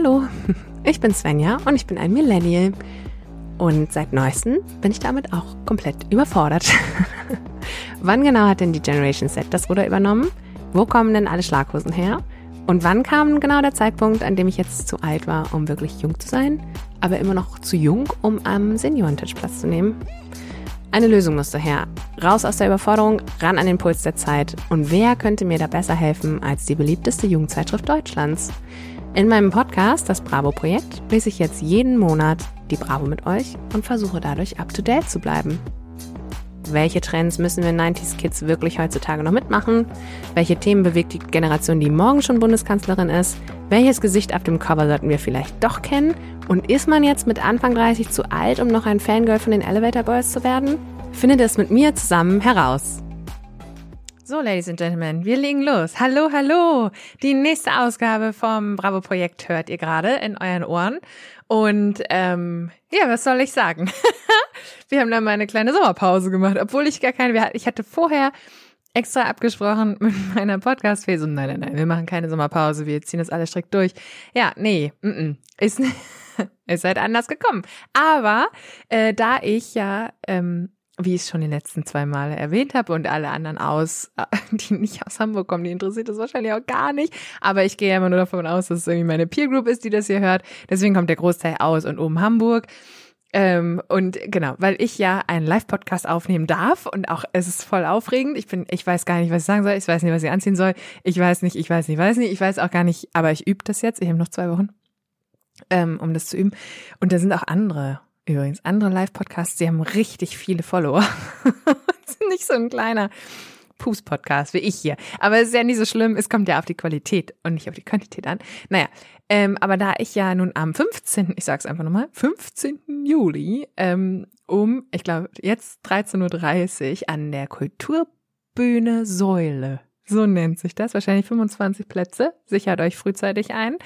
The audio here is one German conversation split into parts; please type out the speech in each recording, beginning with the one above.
Hallo, ich bin Svenja und ich bin ein Millennial. Und seit neuestem bin ich damit auch komplett überfordert. wann genau hat denn die Generation Z das Ruder übernommen? Wo kommen denn alle Schlaghosen her? Und wann kam genau der Zeitpunkt, an dem ich jetzt zu alt war, um wirklich jung zu sein, aber immer noch zu jung, um am Seniorentisch Platz zu nehmen? Eine Lösung musste her. Raus aus der Überforderung, ran an den Puls der Zeit. Und wer könnte mir da besser helfen als die beliebteste Jugendzeitschrift Deutschlands? In meinem Podcast, das Bravo-Projekt, lese ich jetzt jeden Monat die Bravo mit euch und versuche dadurch up-to-date zu bleiben. Welche Trends müssen wir 90s Kids wirklich heutzutage noch mitmachen? Welche Themen bewegt die Generation, die morgen schon Bundeskanzlerin ist? Welches Gesicht auf dem Cover sollten wir vielleicht doch kennen? Und ist man jetzt mit Anfang 30 zu alt, um noch ein Fangirl von den Elevator Boys zu werden? Findet es mit mir zusammen heraus. So, Ladies and Gentlemen, wir legen los. Hallo, hallo. Die nächste Ausgabe vom Bravo Projekt hört ihr gerade in euren Ohren. Und ähm, ja, was soll ich sagen? wir haben dann mal eine kleine Sommerpause gemacht, obwohl ich gar keine. Ich hatte vorher extra abgesprochen mit meiner Podcast-Phase. Nein, nein, nein, wir machen keine Sommerpause, wir ziehen das alles strikt durch. Ja, nee, mm -mm, ist, ist halt anders gekommen. Aber äh, da ich ja ähm, wie ich es schon die letzten zwei Male erwähnt habe und alle anderen aus, die nicht aus Hamburg kommen, die interessiert das wahrscheinlich auch gar nicht. Aber ich gehe ja immer nur davon aus, dass es irgendwie meine Peer Group ist, die das hier hört. Deswegen kommt der Großteil aus und oben Hamburg. Ähm, und genau, weil ich ja einen Live-Podcast aufnehmen darf und auch es ist voll aufregend. Ich bin, ich weiß gar nicht, was ich sagen soll. Ich weiß nicht, was ich anziehen soll. Ich weiß nicht, ich weiß nicht, weiß nicht. Ich weiß auch gar nicht, aber ich übe das jetzt. Ich habe noch zwei Wochen, ähm, um das zu üben. Und da sind auch andere Übrigens, andere Live-Podcasts, die haben richtig viele Follower. sind nicht so ein kleiner Pups-Podcast wie ich hier. Aber es ist ja nicht so schlimm, es kommt ja auf die Qualität und nicht auf die Quantität an. Naja, ähm, aber da ich ja nun am 15., ich sag's einfach nochmal, 15. Juli ähm, um, ich glaube, jetzt 13.30 Uhr an der Kulturbühne Säule so nennt sich das. Wahrscheinlich 25 Plätze. Sichert euch frühzeitig ein.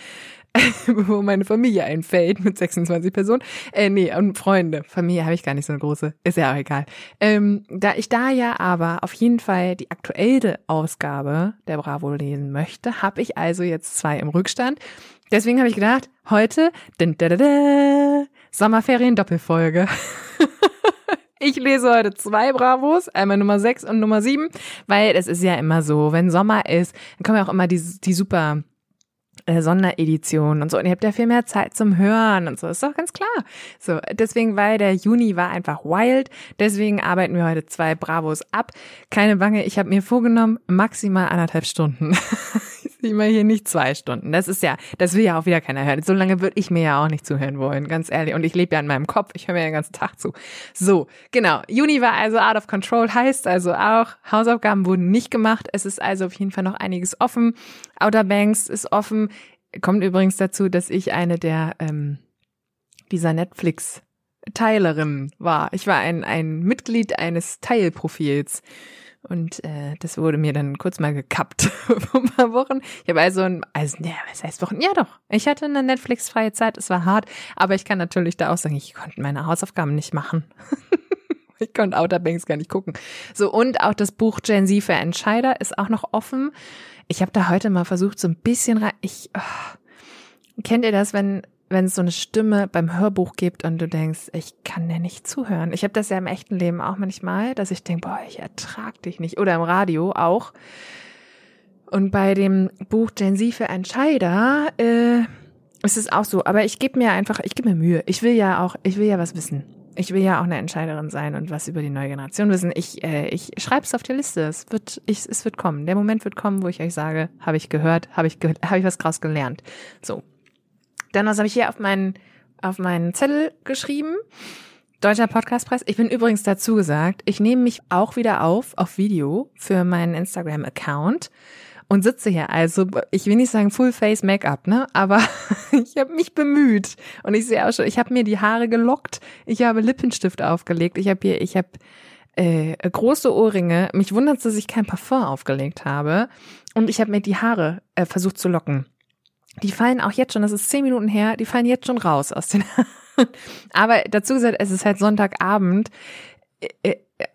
wo meine Familie einfällt mit 26 Personen. Äh, nee, und Freunde. Familie habe ich gar nicht so eine große. Ist ja auch egal. Ähm, da ich da ja aber auf jeden Fall die aktuelle Ausgabe der Bravo lesen möchte, habe ich also jetzt zwei im Rückstand. Deswegen habe ich gedacht, heute din, da, da, da, Sommerferien Doppelfolge. Ich lese heute zwei Bravos, einmal Nummer 6 und Nummer 7, weil es ist ja immer so, wenn Sommer ist, dann kommen ja auch immer die, die super äh, Sonderedition und so. Und ihr habt ja viel mehr Zeit zum Hören und so. Ist doch ganz klar. So, deswegen, weil der Juni war einfach wild. Deswegen arbeiten wir heute zwei Bravos ab. Keine Bange, ich habe mir vorgenommen, maximal anderthalb Stunden. mache hier nicht zwei Stunden. Das ist ja, das will ja auch wieder keiner hören. So lange würde ich mir ja auch nicht zuhören wollen, ganz ehrlich. Und ich lebe ja in meinem Kopf. Ich höre mir den ganzen Tag zu. So, genau. Juni war also out of control, heißt also auch, Hausaufgaben wurden nicht gemacht. Es ist also auf jeden Fall noch einiges offen. Outer Banks ist offen. Kommt übrigens dazu, dass ich eine der ähm, dieser Netflix Teilerin war. Ich war ein, ein Mitglied eines Teilprofils. Und äh, das wurde mir dann kurz mal gekappt vor ein paar Wochen. Ich habe also, ein, also, ja, was heißt Wochen? Ja doch, ich hatte eine Netflix-freie Zeit, es war hart, aber ich kann natürlich da auch sagen, ich konnte meine Hausaufgaben nicht machen. ich konnte Outer Banks gar nicht gucken. So, und auch das Buch Gen Z für Entscheider ist auch noch offen. Ich habe da heute mal versucht, so ein bisschen rein. Ich oh, kennt ihr das, wenn wenn es so eine Stimme beim Hörbuch gibt und du denkst, ich kann dir nicht zuhören. Ich habe das ja im echten Leben auch manchmal, dass ich denke, boah, ich ertrag dich nicht. Oder im Radio auch. Und bei dem Buch Gen Z für Entscheider äh, ist es auch so. Aber ich gebe mir einfach, ich gebe mir Mühe. Ich will ja auch, ich will ja was wissen. Ich will ja auch eine Entscheiderin sein und was über die neue Generation wissen. Ich, äh, ich schreibe es auf die Liste. Es wird, ich, es wird kommen. Der Moment wird kommen, wo ich euch sage, habe ich gehört, habe ich, ge habe ich was draus gelernt. So. Dann was habe ich hier auf meinen auf meinen Zettel geschrieben. Deutscher Podcastpreis. Ich bin übrigens dazu gesagt, ich nehme mich auch wieder auf auf Video für meinen Instagram-Account und sitze hier also, ich will nicht sagen Full Face Make-up, ne, aber ich habe mich bemüht und ich sehe auch schon, ich habe mir die Haare gelockt, ich habe Lippenstift aufgelegt, ich habe hier, ich habe äh, große Ohrringe. Mich wundert, dass ich kein Parfum aufgelegt habe und ich habe mir die Haare äh, versucht zu locken die fallen auch jetzt schon, das ist zehn Minuten her, die fallen jetzt schon raus aus den Aber dazu gesagt, es ist halt Sonntagabend.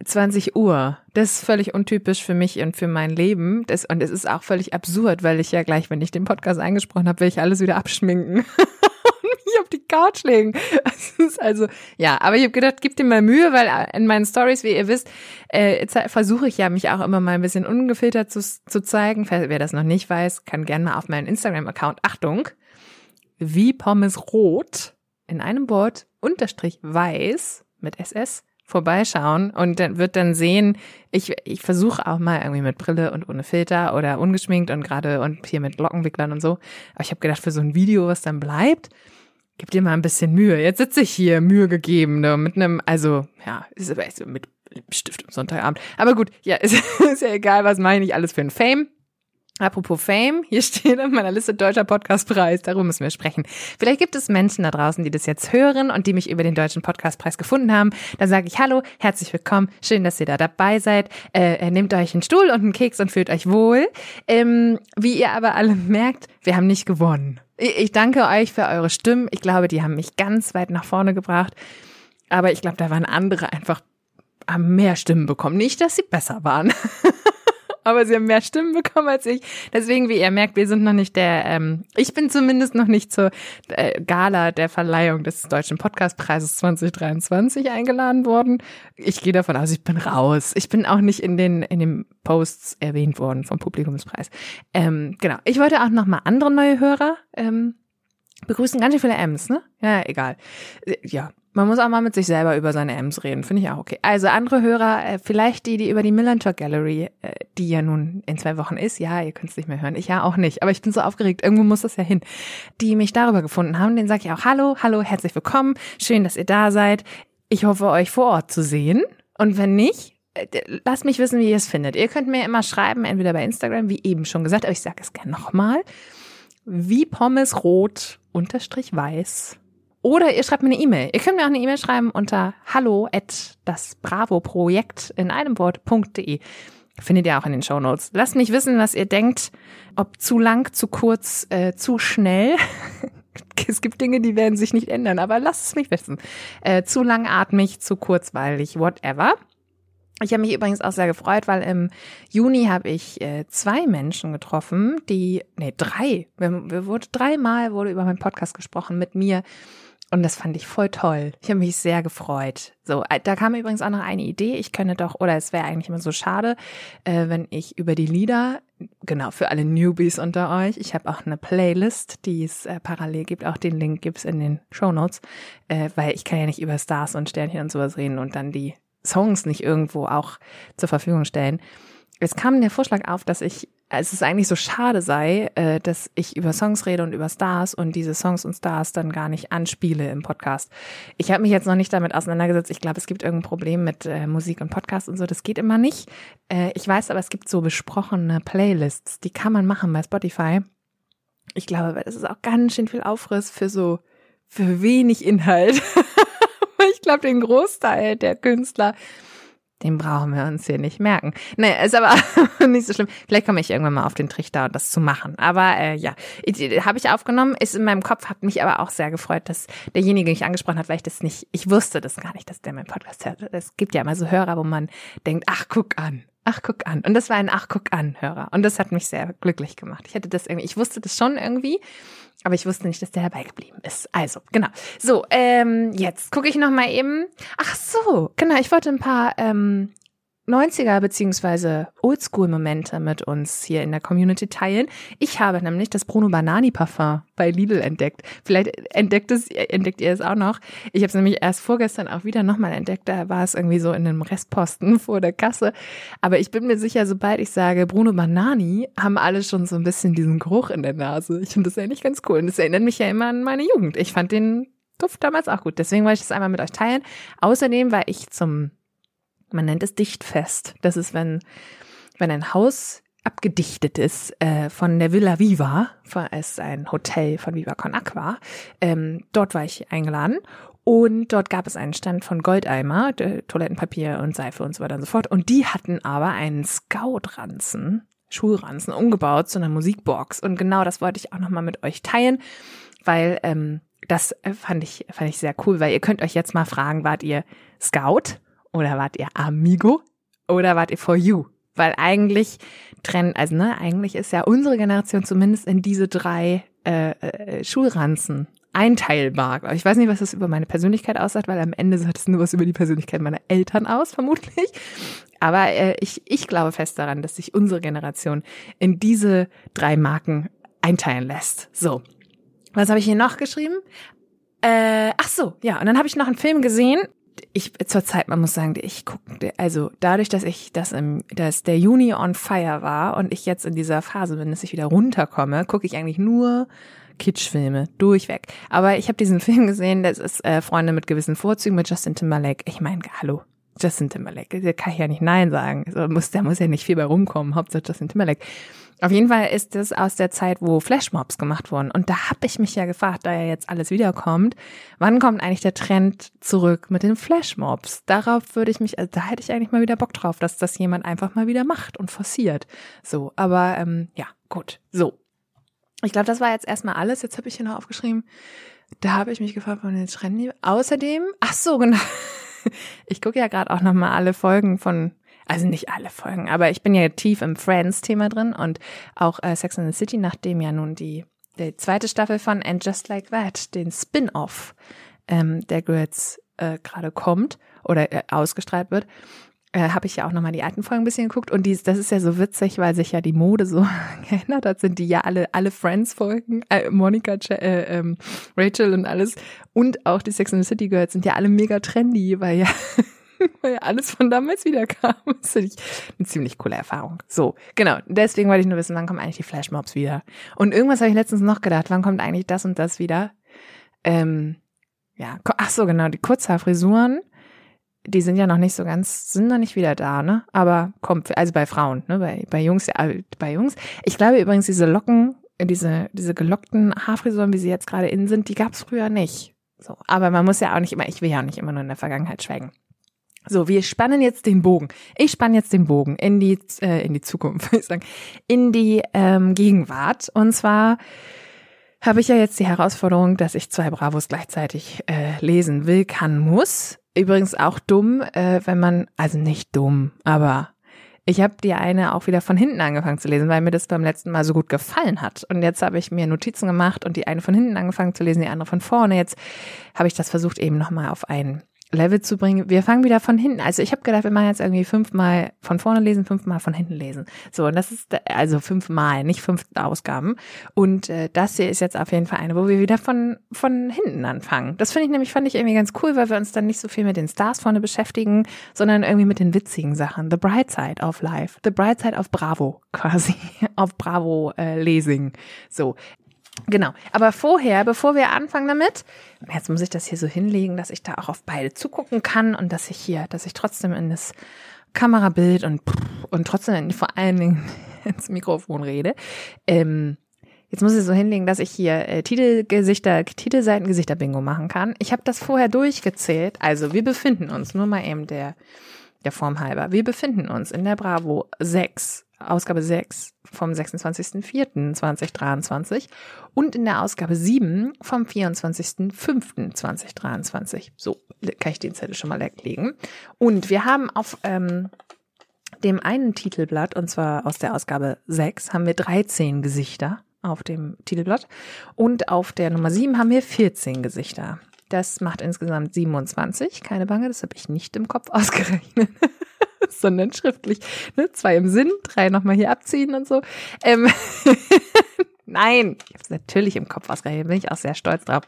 20 Uhr. Das ist völlig untypisch für mich und für mein Leben. Das, und es ist auch völlig absurd, weil ich ja gleich, wenn ich den Podcast eingesprochen habe, will ich alles wieder abschminken. mich auf die Couch legen. also, ja, aber ich habe gedacht, gib dir mal Mühe, weil in meinen Stories, wie ihr wisst, äh, versuche ich ja, mich auch immer mal ein bisschen ungefiltert zu, zu zeigen. Wer das noch nicht weiß, kann gerne mal auf meinen Instagram-Account, Achtung, wie Pommes Rot in einem Wort unterstrich weiß mit SS vorbeischauen und dann wird dann sehen, ich, ich versuche auch mal irgendwie mit Brille und ohne Filter oder ungeschminkt und gerade und hier mit Lockenwicklern und so. Aber ich habe gedacht, für so ein Video, was dann bleibt, gib dir mal ein bisschen Mühe. Jetzt sitze ich hier, Mühe gegeben, ne, mit einem, also, ja, ist aber echt so mit Stift am Sonntagabend. Aber gut, ja, ist, ist ja egal, was mache ich nicht alles für ein Fame. Apropos Fame, hier steht auf meiner Liste Deutscher Podcastpreis, darüber müssen wir sprechen. Vielleicht gibt es Menschen da draußen, die das jetzt hören und die mich über den Deutschen Podcastpreis gefunden haben. Da sage ich Hallo, herzlich willkommen, schön, dass ihr da dabei seid. Äh, nehmt euch einen Stuhl und einen Keks und fühlt euch wohl. Ähm, wie ihr aber alle merkt, wir haben nicht gewonnen. Ich danke euch für eure Stimmen. Ich glaube, die haben mich ganz weit nach vorne gebracht. Aber ich glaube, da waren andere einfach haben mehr Stimmen bekommen. Nicht, dass sie besser waren. aber sie haben mehr Stimmen bekommen als ich. Deswegen, wie ihr merkt, wir sind noch nicht der, ähm, ich bin zumindest noch nicht zur äh, Gala der Verleihung des Deutschen Podcastpreises 2023 eingeladen worden. Ich gehe davon aus, ich bin raus. Ich bin auch nicht in den, in den Posts erwähnt worden vom Publikumspreis. Ähm, genau. Ich wollte auch noch mal andere neue Hörer ähm, begrüßen. Ganz schön viele M's, ne? Ja, egal. Äh, ja, man muss auch mal mit sich selber über seine M's reden, finde ich auch okay. Also andere Hörer, äh, vielleicht die, die über die Millantor Gallery, äh, die ja nun in zwei Wochen ist, ja, ihr könnt es nicht mehr hören, ich ja auch nicht, aber ich bin so aufgeregt, irgendwo muss das ja hin, die mich darüber gefunden haben, den sage ich auch Hallo, hallo, herzlich willkommen, schön, dass ihr da seid. Ich hoffe, euch vor Ort zu sehen. Und wenn nicht, äh, lasst mich wissen, wie ihr es findet. Ihr könnt mir immer schreiben, entweder bei Instagram, wie eben schon gesagt, aber ich sage es gerne nochmal, wie Pommes rot unterstrich weiß oder ihr schreibt mir eine E-Mail. Ihr könnt mir auch eine E-Mail schreiben unter hallo at das Bravo Projekt in einem Wort.de. Findet ihr auch in den Show Notes. Lasst mich wissen, was ihr denkt. Ob zu lang, zu kurz, äh, zu schnell. es gibt Dinge, die werden sich nicht ändern, aber lasst es mich wissen. Äh, zu langatmig, zu kurzweilig, whatever. Ich habe mich übrigens auch sehr gefreut, weil im Juni habe ich äh, zwei Menschen getroffen, die, nee, drei, wir, wir wurde dreimal wurde über meinen Podcast gesprochen mit mir und das fand ich voll toll. Ich habe mich sehr gefreut. So, äh, da kam übrigens auch noch eine Idee. Ich könnte doch, oder es wäre eigentlich immer so schade, äh, wenn ich über die Lieder, genau, für alle Newbies unter euch, ich habe auch eine Playlist, die es äh, parallel gibt, auch den Link gibt's in den Show Notes, äh, weil ich kann ja nicht über Stars und Sternchen und sowas reden und dann die Songs nicht irgendwo auch zur Verfügung stellen. Es kam der Vorschlag auf, dass ich es ist eigentlich so schade sei, äh, dass ich über Songs rede und über Stars und diese Songs und Stars dann gar nicht anspiele im Podcast. Ich habe mich jetzt noch nicht damit auseinandergesetzt. Ich glaube, es gibt irgendein Problem mit äh, Musik und Podcast und so. Das geht immer nicht. Äh, ich weiß aber, es gibt so besprochene Playlists, die kann man machen bei Spotify. Ich glaube, das ist auch ganz schön viel Aufriss für so, für wenig Inhalt. ich glaube, den Großteil der Künstler den brauchen wir uns hier nicht merken. Nee, ist aber nicht so schlimm. Vielleicht komme ich irgendwann mal auf den Trichter, das zu machen. Aber äh, ja, habe ich aufgenommen, ist in meinem Kopf, hat mich aber auch sehr gefreut, dass derjenige mich angesprochen hat, weil ich das nicht, ich wusste das gar nicht, dass der meinen Podcast hört. Es gibt ja immer so Hörer, wo man denkt, ach, guck an. Ach, guck an. Und das war ein Ach, guck an Hörer. Und das hat mich sehr glücklich gemacht. Ich hätte das irgendwie, ich wusste das schon irgendwie, aber ich wusste nicht, dass der dabei geblieben ist. Also, genau. So, ähm, jetzt gucke ich noch mal eben. Ach so, genau. Ich wollte ein paar ähm, 90er beziehungsweise Oldschool-Momente mit uns hier in der Community teilen. Ich habe nämlich das Bruno Banani Parfum bei Lidl entdeckt. Vielleicht entdeckt, es, entdeckt ihr es auch noch. Ich habe es nämlich erst vorgestern auch wieder nochmal entdeckt. Da war es irgendwie so in einem Restposten vor der Kasse. Aber ich bin mir sicher, sobald ich sage Bruno Banani, haben alle schon so ein bisschen diesen Geruch in der Nase. Ich finde das eigentlich ganz cool. Und das erinnert mich ja immer an meine Jugend. Ich fand den Duft damals auch gut. Deswegen wollte ich das einmal mit euch teilen. Außerdem war ich zum man nennt es Dichtfest. Das ist, wenn, wenn ein Haus abgedichtet ist äh, von der Villa Viva, es ist ein Hotel von Viva Con Aqua. Ähm, dort war ich eingeladen und dort gab es einen Stand von Goldeimer, Toilettenpapier und Seife und so weiter und so fort. Und die hatten aber einen Scout-Ranzen, Schulranzen, umgebaut zu einer Musikbox. Und genau das wollte ich auch nochmal mit euch teilen, weil ähm, das fand ich, fand ich sehr cool, weil ihr könnt euch jetzt mal fragen, wart ihr Scout? Oder wart ihr Amigo oder wart ihr For You? Weil eigentlich trennen, also ne, eigentlich ist ja unsere Generation zumindest in diese drei äh, äh, Schulranzen einteilbar. Ich weiß nicht, was das über meine Persönlichkeit aussagt, weil am Ende sagt es nur was über die Persönlichkeit meiner Eltern aus, vermutlich. Aber äh, ich, ich glaube fest daran, dass sich unsere Generation in diese drei Marken einteilen lässt. So. Was habe ich hier noch geschrieben? Äh, ach so, ja. Und dann habe ich noch einen Film gesehen. Ich zur Zeit, man muss sagen, ich gucke, also dadurch, dass ich, dass, im, dass der Juni on Fire war und ich jetzt in dieser Phase bin, dass ich wieder runterkomme, gucke ich eigentlich nur Kitschfilme, durchweg. Aber ich habe diesen Film gesehen, das ist äh, Freunde mit gewissen Vorzügen mit Justin Timberlake. Ich meine, hallo, Justin Timberlake, der kann ich ja nicht Nein sagen. Also muss, da muss ja nicht viel bei rumkommen, Hauptsache Justin Timberlake. Auf jeden Fall ist es aus der Zeit, wo Flashmobs gemacht wurden. Und da habe ich mich ja gefragt, da ja jetzt alles wiederkommt, wann kommt eigentlich der Trend zurück mit den Flashmobs? Darauf würde ich mich, also da hätte ich eigentlich mal wieder Bock drauf, dass das jemand einfach mal wieder macht und forciert. So, aber ähm, ja, gut. So, ich glaube, das war jetzt erstmal alles. Jetzt habe ich hier noch aufgeschrieben. Da habe ich mich gefragt, von den Trend. Außerdem, ach so, genau. Ich gucke ja gerade auch noch mal alle Folgen von, also nicht alle Folgen, aber ich bin ja tief im Friends-Thema drin und auch äh, Sex and the City, nachdem ja nun die, die zweite Staffel von And Just Like That, den Spin-off ähm, der Girls äh, gerade kommt oder äh, ausgestrahlt wird äh, habe ich ja auch nochmal die alten Folgen ein bisschen geguckt und dies, das ist ja so witzig, weil sich ja die Mode so geändert hat, sind die ja alle, alle Friends-Folgen, äh, Monika, äh, ähm, Rachel und alles und auch die Sex and the City Girls sind ja alle mega trendy, weil ja, weil ja alles von damals wieder kam. Das finde ich eine ziemlich coole Erfahrung. So, genau. Deswegen wollte ich nur wissen, wann kommen eigentlich die Flashmobs wieder? Und irgendwas habe ich letztens noch gedacht, wann kommt eigentlich das und das wieder? Ähm, ja, ach so, genau, die Kurzhaarfrisuren die sind ja noch nicht so ganz, sind noch nicht wieder da, ne? Aber kommt, also bei Frauen, ne? Bei, bei Jungs, ja, bei Jungs. Ich glaube übrigens, diese Locken, diese, diese gelockten Haarfrisuren, wie sie jetzt gerade innen sind, die gab es früher nicht. So. Aber man muss ja auch nicht immer, ich will ja auch nicht immer nur in der Vergangenheit schweigen. So, wir spannen jetzt den Bogen. Ich spanne jetzt den Bogen in die, äh, in die Zukunft, würde ich sagen, in die ähm, Gegenwart. Und zwar habe ich ja jetzt die Herausforderung, dass ich zwei Bravos gleichzeitig äh, lesen will, kann, muss. Übrigens auch dumm, äh, wenn man, also nicht dumm, aber ich habe die eine auch wieder von hinten angefangen zu lesen, weil mir das beim letzten Mal so gut gefallen hat. Und jetzt habe ich mir Notizen gemacht und die eine von hinten angefangen zu lesen, die andere von vorne. Jetzt habe ich das versucht eben nochmal auf einen Level zu bringen. Wir fangen wieder von hinten. Also ich habe gedacht, wir machen jetzt irgendwie fünfmal von vorne lesen, fünfmal von hinten lesen. So, und das ist also fünfmal, nicht fünf Ausgaben. Und äh, das hier ist jetzt auf jeden Fall eine, wo wir wieder von von hinten anfangen. Das finde ich nämlich fand ich irgendwie ganz cool, weil wir uns dann nicht so viel mit den Stars vorne beschäftigen, sondern irgendwie mit den witzigen Sachen. The Bright Side of Life, The Bright Side of Bravo quasi, auf Bravo äh, Lesing. So, Genau. Aber vorher, bevor wir anfangen damit, jetzt muss ich das hier so hinlegen, dass ich da auch auf beide zugucken kann und dass ich hier, dass ich trotzdem in das Kamerabild und, und trotzdem vor allen Dingen ins Mikrofon rede. Ähm, jetzt muss ich so hinlegen, dass ich hier äh, Titelgesichter, Titelseiten Gesichter Bingo machen kann. Ich habe das vorher durchgezählt. Also wir befinden uns, nur mal eben der, der Form halber, wir befinden uns in der Bravo 6 Ausgabe 6 vom 26.04.2023 und in der Ausgabe 7 vom 24.05.2023. So kann ich den Zettel schon mal weglegen. Und wir haben auf ähm, dem einen Titelblatt, und zwar aus der Ausgabe 6, haben wir 13 Gesichter auf dem Titelblatt und auf der Nummer 7 haben wir 14 Gesichter. Das macht insgesamt 27, keine Bange, das habe ich nicht im Kopf ausgerechnet. sondern schriftlich. Ne? Zwei im Sinn, drei nochmal hier abziehen und so. Ähm Nein, ich habe es natürlich im Kopf ausgerechnet, bin ich auch sehr stolz drauf.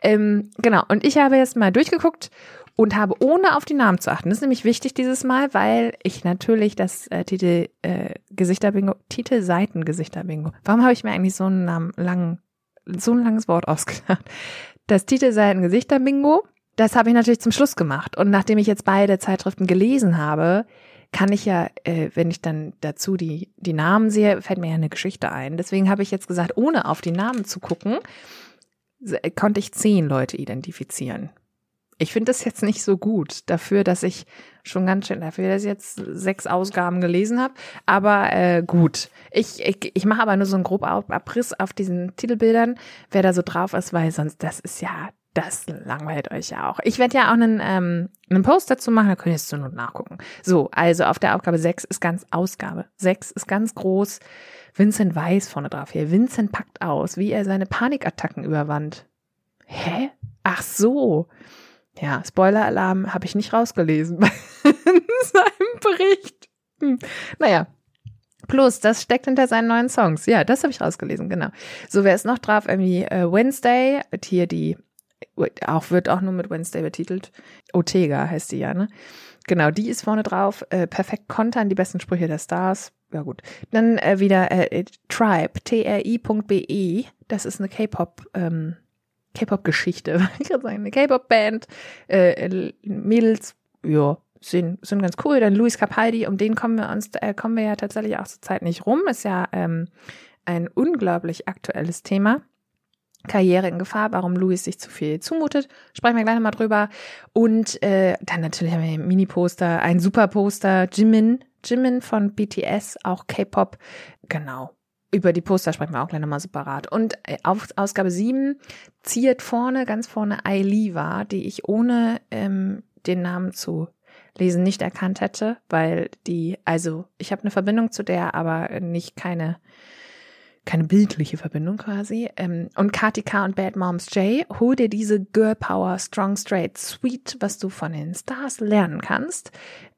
Ähm, genau, und ich habe jetzt mal durchgeguckt und habe ohne auf die Namen zu achten. Das ist nämlich wichtig dieses Mal, weil ich natürlich das äh, Titel äh, Gesichter-Bingo, Titel Seiten-Gesichter-Bingo. Warum habe ich mir eigentlich so einen Namen lang, so ein langes Wort ausgedacht? Das Titel Seiten-Gesichter-Bingo das habe ich natürlich zum Schluss gemacht. Und nachdem ich jetzt beide Zeitschriften gelesen habe, kann ich ja, äh, wenn ich dann dazu die, die Namen sehe, fällt mir ja eine Geschichte ein. Deswegen habe ich jetzt gesagt, ohne auf die Namen zu gucken, konnte ich zehn Leute identifizieren. Ich finde das jetzt nicht so gut dafür, dass ich schon ganz schön, dafür, dass ich jetzt sechs Ausgaben gelesen habe. Aber äh, gut. Ich, ich, ich mache aber nur so einen groben Abriss auf diesen Titelbildern, wer da so drauf ist, weil sonst, das ist ja, das langweilt euch ja auch. Ich werde ja auch einen, ähm, einen Post dazu machen, da könnt ihr es zur Not nachgucken. So, also auf der Aufgabe 6 ist ganz Ausgabe. 6 ist ganz groß. Vincent weiß vorne drauf hier. Vincent packt aus, wie er seine Panikattacken überwand. Hä? Ach so. Ja, Spoiler-Alarm habe ich nicht rausgelesen in seinem Bericht. Hm. Naja, Plus, das steckt hinter seinen neuen Songs. Ja, das habe ich rausgelesen, genau. So, wer ist noch drauf? Irgendwie äh, Wednesday, hier die, auch wird auch nur mit Wednesday betitelt. Otega heißt die ja, ne? Genau, die ist vorne drauf. Äh, perfekt kontern, die besten Sprüche der Stars. Ja gut. Dann äh, wieder äh, Tribe, T-R-I.be. Das ist eine K-Pop, ähm, K-Pop-Geschichte, ich gerade sagen, eine K-Pop-Band. Äh, Mädels, ja, sind, sind ganz cool. Dann Luis Capaldi, um den kommen wir uns, äh, kommen wir ja tatsächlich auch zur Zeit nicht rum. Ist ja ähm, ein unglaublich aktuelles Thema. Karriere in Gefahr, warum Louis sich zu viel zumutet. Sprechen wir gleich nochmal drüber. Und äh, dann natürlich haben wir ein Mini-Poster, ein Super-Poster, Jimin, Jimin von BTS, auch K-Pop. Genau. Über die Poster sprechen wir auch gleich nochmal separat. Und äh, auf Ausgabe 7 ziert vorne, ganz vorne Ailiva, die ich ohne ähm, den Namen zu lesen nicht erkannt hätte, weil die, also ich habe eine Verbindung zu der, aber nicht keine keine bildliche Verbindung quasi. Ähm, und KTK und Bad Moms J, hol dir diese Girl Power Strong Straight Sweet, was du von den Stars lernen kannst.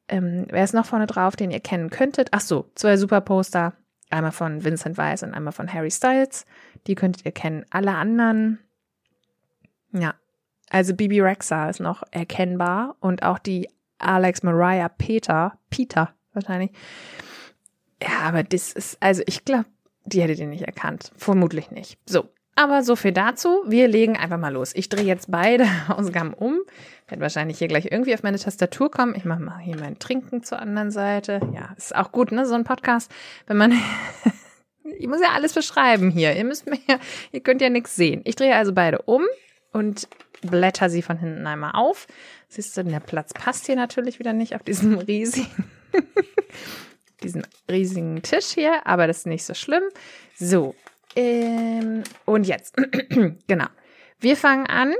Ähm, wer ist noch vorne drauf, den ihr kennen könntet? Ach so, zwei super Poster. Einmal von Vincent Weiss und einmal von Harry Styles. Die könntet ihr kennen. Alle anderen, ja. Also Bibi Rexa ist noch erkennbar und auch die Alex Mariah Peter, Peter wahrscheinlich. Ja, aber das ist, also ich glaube, die hättet ihr nicht erkannt. Vermutlich nicht. So. Aber so viel dazu. Wir legen einfach mal los. Ich drehe jetzt beide Ausgaben um. Werde wahrscheinlich hier gleich irgendwie auf meine Tastatur kommen. Ich mache mal hier mein Trinken zur anderen Seite. Ja, ist auch gut, ne? So ein Podcast, wenn man. ich muss ja alles beschreiben hier. Ihr müsst mir ja, ihr könnt ja nichts sehen. Ich drehe also beide um und blätter sie von hinten einmal auf. Siehst du, der Platz passt hier natürlich wieder nicht auf diesem riesigen diesen riesigen Tisch hier, aber das ist nicht so schlimm. So, ähm, und jetzt, genau. Wir fangen an.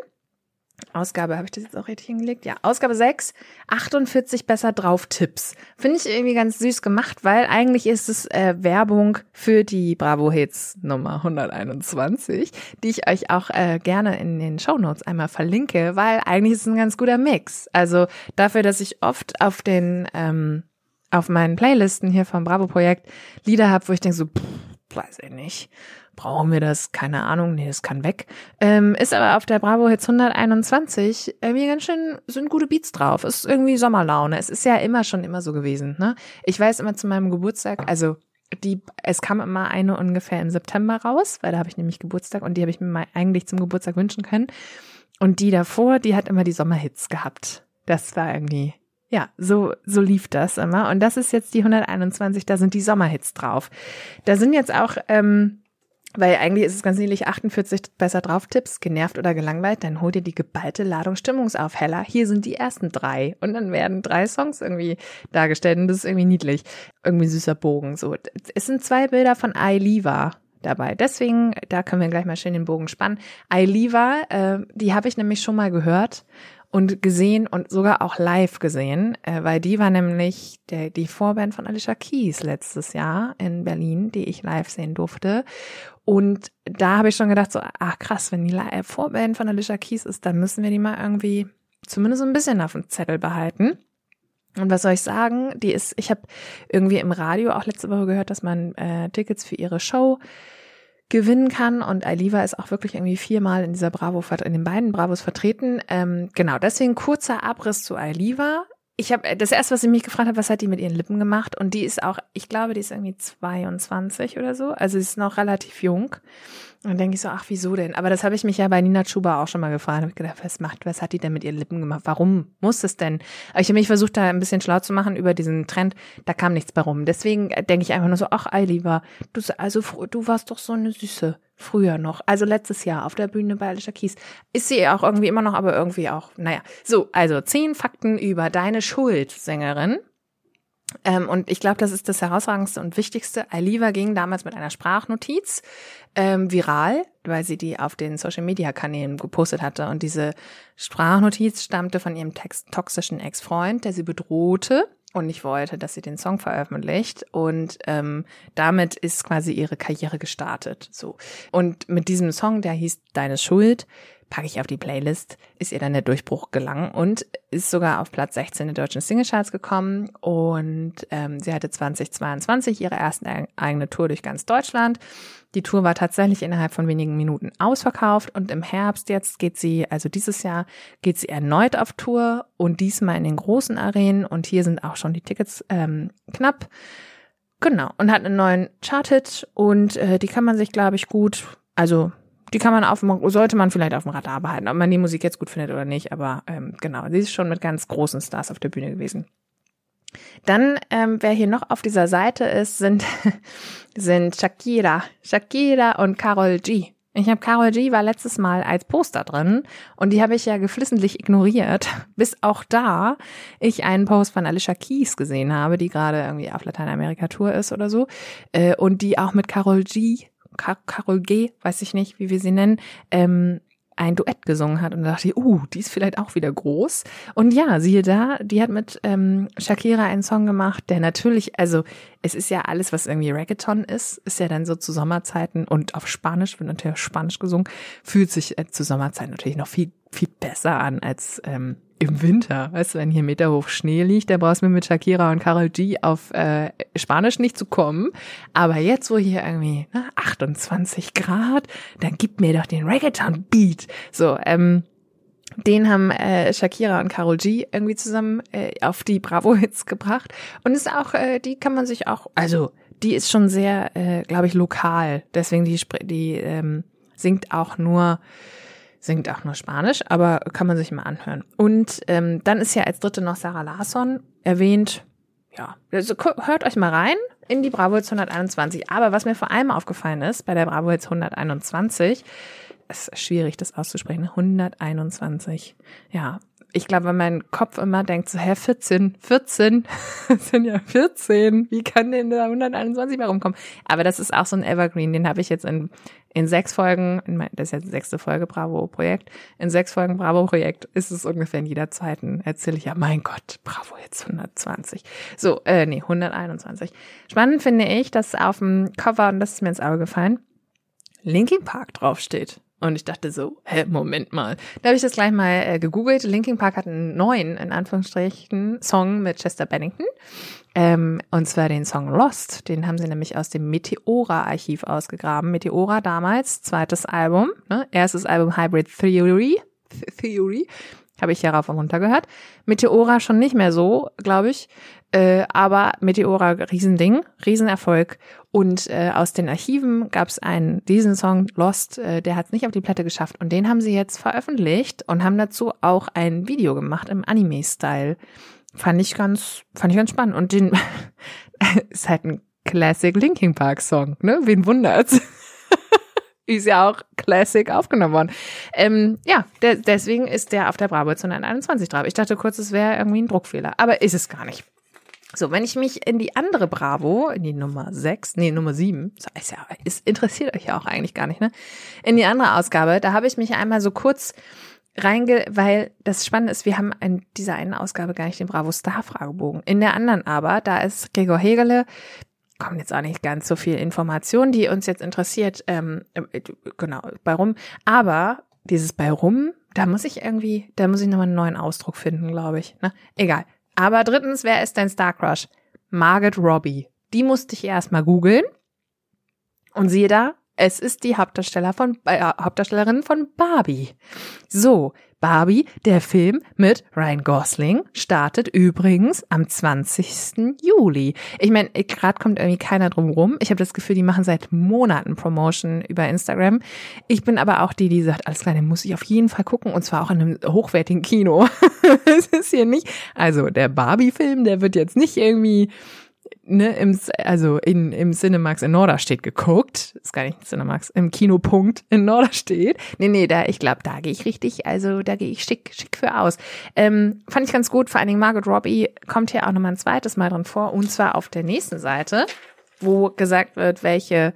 Ausgabe, habe ich das jetzt auch richtig hingelegt? Ja, Ausgabe 6, 48 besser drauf Tipps. Finde ich irgendwie ganz süß gemacht, weil eigentlich ist es äh, Werbung für die Bravo Hits Nummer 121, die ich euch auch äh, gerne in den Show Notes einmal verlinke, weil eigentlich ist es ein ganz guter Mix. Also dafür, dass ich oft auf den ähm, auf meinen Playlisten hier vom Bravo-Projekt Lieder habe, wo ich denke so, pff, weiß ich nicht, brauchen wir das? Keine Ahnung, nee, das kann weg. Ähm, ist aber auf der Bravo Hits 121 irgendwie ganz schön, sind gute Beats drauf. Ist irgendwie Sommerlaune. Es ist ja immer schon immer so gewesen, ne? Ich weiß immer zu meinem Geburtstag, also die, es kam immer eine ungefähr im September raus, weil da habe ich nämlich Geburtstag und die habe ich mir mal eigentlich zum Geburtstag wünschen können. Und die davor, die hat immer die Sommerhits gehabt. Das war irgendwie ja, so, so lief das immer. Und das ist jetzt die 121, da sind die Sommerhits drauf. Da sind jetzt auch, ähm, weil eigentlich ist es ganz niedlich 48 besser drauf Tipps, genervt oder gelangweilt, dann hol dir die geballte Ladung Stimmungsaufheller. Hier sind die ersten drei und dann werden drei Songs irgendwie dargestellt und das ist irgendwie niedlich. Irgendwie süßer Bogen, so. Es sind zwei Bilder von Ailiva dabei. Deswegen, da können wir gleich mal schön den Bogen spannen. Ailiva, äh, die habe ich nämlich schon mal gehört und gesehen und sogar auch live gesehen, äh, weil die war nämlich der, die Vorband von Alicia Keys letztes Jahr in Berlin, die ich live sehen durfte. Und da habe ich schon gedacht, so, ach krass, wenn die äh, Vorband von Alicia Keys ist, dann müssen wir die mal irgendwie zumindest ein bisschen auf dem Zettel behalten. Und was soll ich sagen? Die ist, ich habe irgendwie im Radio auch letzte Woche gehört, dass man äh, Tickets für ihre Show gewinnen kann. Und Aliva ist auch wirklich irgendwie viermal in dieser Bravo, in den beiden Bravos vertreten. Ähm, genau, deswegen kurzer Abriss zu Aliva. Ich habe das erste, was ich mich gefragt habe, was hat die mit ihren Lippen gemacht? Und die ist auch, ich glaube, die ist irgendwie 22 oder so. Also sie ist noch relativ jung. Und dann denke ich so, ach, wieso denn? Aber das habe ich mich ja bei Nina Chuba auch schon mal gefragt. Hab ich gedacht, was macht, was hat die denn mit ihren Lippen gemacht? Warum muss es denn? Aber ich habe mich versucht, da ein bisschen schlau zu machen über diesen Trend. Da kam nichts bei rum. Deswegen denke ich einfach nur so, ach, Eiliva, du, also, du warst doch so eine Süße. Früher noch. Also letztes Jahr auf der Bühne bei Alicia Keys. Ist sie auch irgendwie immer noch, aber irgendwie auch, naja. So, also zehn Fakten über deine Schuld, Sängerin. Ähm, und ich glaube, das ist das herausragendste und wichtigste. Aliva ging damals mit einer Sprachnotiz ähm, viral, weil sie die auf den Social-Media-Kanälen gepostet hatte. Und diese Sprachnotiz stammte von ihrem toxischen Ex-Freund, der sie bedrohte und nicht wollte, dass sie den Song veröffentlicht. Und ähm, damit ist quasi ihre Karriere gestartet. So. Und mit diesem Song, der hieß Deine Schuld, packe ich auf die Playlist, ist ihr dann der Durchbruch gelangen und ist sogar auf Platz 16 der deutschen Singlecharts gekommen. Und ähm, sie hatte 2022 ihre erste eigene Tour durch ganz Deutschland. Die Tour war tatsächlich innerhalb von wenigen Minuten ausverkauft und im Herbst jetzt geht sie, also dieses Jahr geht sie erneut auf Tour und diesmal in den großen Arenen und hier sind auch schon die Tickets ähm, knapp. Genau, und hat einen neuen Chart-Hit und äh, die kann man sich, glaube ich, gut, also die kann man auf sollte man vielleicht auf dem Radar behalten, ob man die Musik jetzt gut findet oder nicht, aber ähm, genau, sie ist schon mit ganz großen Stars auf der Bühne gewesen. Dann, ähm, wer hier noch auf dieser Seite ist, sind, sind Shakira. Shakira und Carol G. Ich habe Carol G war letztes Mal als Poster drin und die habe ich ja geflissentlich ignoriert, bis auch da ich einen Post von Alicia Keys gesehen habe, die gerade irgendwie auf Lateinamerika-Tour ist oder so äh, und die auch mit Carol G Carol G., weiß ich nicht, wie wir sie nennen, ähm, ein Duett gesungen hat und da dachte ich, uh, die ist vielleicht auch wieder groß. Und ja, siehe da, die hat mit ähm, Shakira einen Song gemacht, der natürlich, also es ist ja alles, was irgendwie Reggaeton ist, ist ja dann so zu Sommerzeiten und auf Spanisch, wird natürlich Spanisch gesungen, fühlt sich äh, zu Sommerzeiten natürlich noch viel, viel besser an als ähm, im Winter, weißt du, wenn hier meterhoch Schnee liegt, da brauchst du mir mit Shakira und Carol G auf äh, Spanisch nicht zu kommen. Aber jetzt, wo hier irgendwie ne, 28 Grad, dann gib mir doch den Reggaeton-Beat. So, ähm, den haben äh, Shakira und Carol G irgendwie zusammen äh, auf die Bravo-Hits gebracht. Und ist auch, äh, die kann man sich auch, also die ist schon sehr, äh, glaube ich, lokal. Deswegen die, die ähm, singt auch nur singt auch nur Spanisch, aber kann man sich mal anhören. Und ähm, dann ist ja als dritte noch Sarah Larsson erwähnt. Ja, also hört euch mal rein in die Bravo Hits 121. Aber was mir vor allem aufgefallen ist bei der Bravo Hits 121, ist schwierig, das auszusprechen. 121. Ja, ich glaube, mein Kopf immer denkt, so, hä, 14, 14, das sind ja 14, wie kann denn da 121 mehr rumkommen? Aber das ist auch so ein Evergreen, den habe ich jetzt in, in sechs Folgen, in mein, das ist jetzt die sechste Folge Bravo-Projekt, in sechs Folgen Bravo-Projekt ist es ungefähr in jeder zweiten, erzähle ich ja, mein Gott, Bravo jetzt 120. So, äh, nee, 121. Spannend finde ich, dass auf dem Cover, und das ist mir ins Auge gefallen, Linkin Park draufsteht. Und ich dachte so, hä, Moment mal. Da habe ich das gleich mal äh, gegoogelt. Linkin Park hat einen neuen, in Anführungsstrichen, Song mit Chester Bennington. Ähm, und zwar den Song Lost. Den haben sie nämlich aus dem Meteora-Archiv ausgegraben. Meteora damals, zweites Album. Ne? Erstes Album Hybrid Theory. Theory. Habe ich ja rauf und runter gehört. Meteora schon nicht mehr so, glaube ich. Äh, aber Meteora, Riesending, Riesenerfolg. Und äh, aus den Archiven gab es einen, diesen Song Lost, äh, der hat es nicht auf die Platte geschafft. Und den haben sie jetzt veröffentlicht und haben dazu auch ein Video gemacht im Anime-Style. Fand ich ganz, fand ich ganz spannend. Und den ist halt ein Classic Linking Park Song, ne? Wen wundert's? ist ja auch Classic aufgenommen worden. Ähm, ja, der, deswegen ist der auf der Bravo 221 drauf. Ich dachte kurz, es wäre irgendwie ein Druckfehler, aber ist es gar nicht. So, wenn ich mich in die andere Bravo, in die Nummer 6, nee, Nummer 7, ist ja, ist, interessiert euch ja auch eigentlich gar nicht, ne? In die andere Ausgabe, da habe ich mich einmal so kurz reinge, weil das Spannende ist, wir haben in dieser einen Ausgabe gar nicht den Bravo Star Fragebogen. In der anderen aber, da ist Gregor Hegele, kommt jetzt auch nicht ganz so viel Information, die uns jetzt interessiert, ähm, äh, genau, bei rum. Aber dieses bei rum, da muss ich irgendwie, da muss ich nochmal einen neuen Ausdruck finden, glaube ich. Ne? Egal. Aber drittens, wer ist dein Star Crush? Margaret Robbie. Die musste ich erstmal googeln. Und siehe da, es ist die Hauptdarsteller von, äh, Hauptdarstellerin von Barbie. So, Barbie, der Film mit Ryan Gosling, startet übrigens am 20. Juli. Ich meine, gerade kommt irgendwie keiner drum rum. Ich habe das Gefühl, die machen seit Monaten Promotion über Instagram. Ich bin aber auch die, die sagt, alles den muss ich auf jeden Fall gucken und zwar auch in einem hochwertigen Kino. Es ist hier nicht, also der Barbie-Film, der wird jetzt nicht irgendwie ne, im, also in, im Cinemax in Norderstedt geguckt. Ist gar nicht Cinemax, im Kinopunkt in Norderstedt. Nee, nee, da, ich glaube, da gehe ich richtig, also da gehe ich schick, schick für aus. Ähm, fand ich ganz gut, vor allen Dingen Margot Robbie kommt hier auch nochmal ein zweites Mal drin vor, und zwar auf der nächsten Seite, wo gesagt wird, welche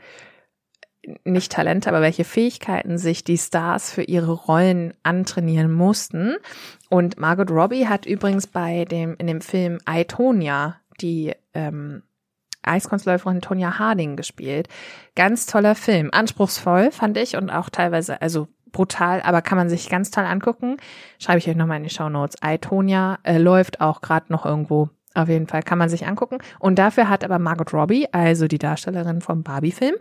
nicht Talente, aber welche Fähigkeiten sich die Stars für ihre Rollen antrainieren mussten. Und Margot Robbie hat übrigens bei dem, in dem Film I, die ähm, Eiskunstläuferin Tonja Harding gespielt. Ganz toller Film, anspruchsvoll fand ich und auch teilweise, also brutal, aber kann man sich ganz toll angucken. Schreibe ich euch nochmal in die Show Notes. I, Tonya äh, läuft auch gerade noch irgendwo. Auf jeden Fall kann man sich angucken. Und dafür hat aber Margot Robbie, also die Darstellerin vom Barbie-Film,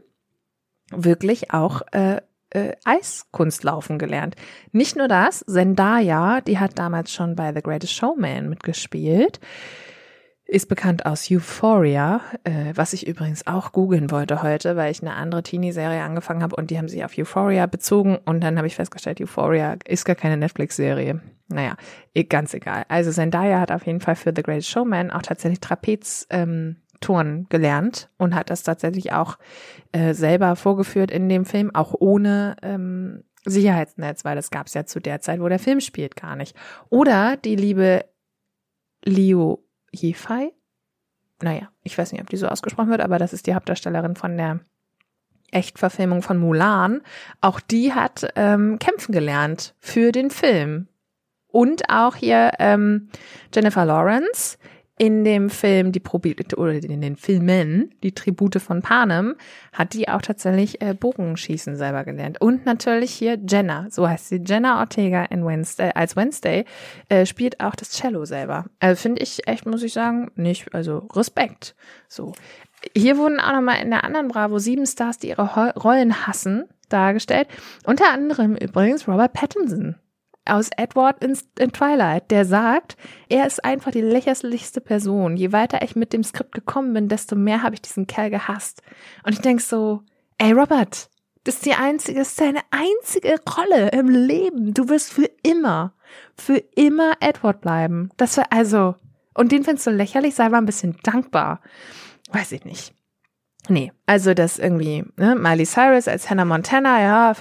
wirklich auch äh, äh, Eiskunstlaufen gelernt. Nicht nur das, Zendaya, die hat damals schon bei The Greatest Showman mitgespielt ist bekannt aus Euphoria, äh, was ich übrigens auch googeln wollte heute, weil ich eine andere Teenie-Serie angefangen habe und die haben sich auf Euphoria bezogen und dann habe ich festgestellt, Euphoria ist gar keine Netflix-Serie. Naja, ganz egal. Also Zendaya hat auf jeden Fall für The Greatest Showman auch tatsächlich Trapez ähm, Touren gelernt und hat das tatsächlich auch äh, selber vorgeführt in dem Film, auch ohne ähm, Sicherheitsnetz, weil das gab es ja zu der Zeit, wo der Film spielt, gar nicht. Oder die liebe Liu Yifei. Naja, ich weiß nicht, ob die so ausgesprochen wird, aber das ist die Hauptdarstellerin von der Echtverfilmung von Mulan. Auch die hat ähm, kämpfen gelernt für den Film. Und auch hier ähm, Jennifer Lawrence, in dem Film die Probi oder in den Filmen die Tribute von Panem hat die auch tatsächlich äh, Bogenschießen selber gelernt. Und natürlich hier Jenna so heißt sie Jenna Ortega in Wednesday als Wednesday äh, spielt auch das Cello selber. Also finde ich echt muss ich sagen nicht also Respekt. So. Hier wurden auch nochmal in der anderen Bravo sieben Stars die ihre Rollen hassen dargestellt. Unter anderem übrigens Robert Pattinson aus Edward in, in, Twilight, der sagt, er ist einfach die lächerlichste Person. Je weiter ich mit dem Skript gekommen bin, desto mehr habe ich diesen Kerl gehasst. Und ich denk so, ey Robert, das ist die einzige, das ist deine einzige Rolle im Leben. Du wirst für immer, für immer Edward bleiben. Das war also, und den findest du lächerlich, sei mal ein bisschen dankbar. Weiß ich nicht. Nee, also das irgendwie, ne, Miley Cyrus als Hannah Montana, ja,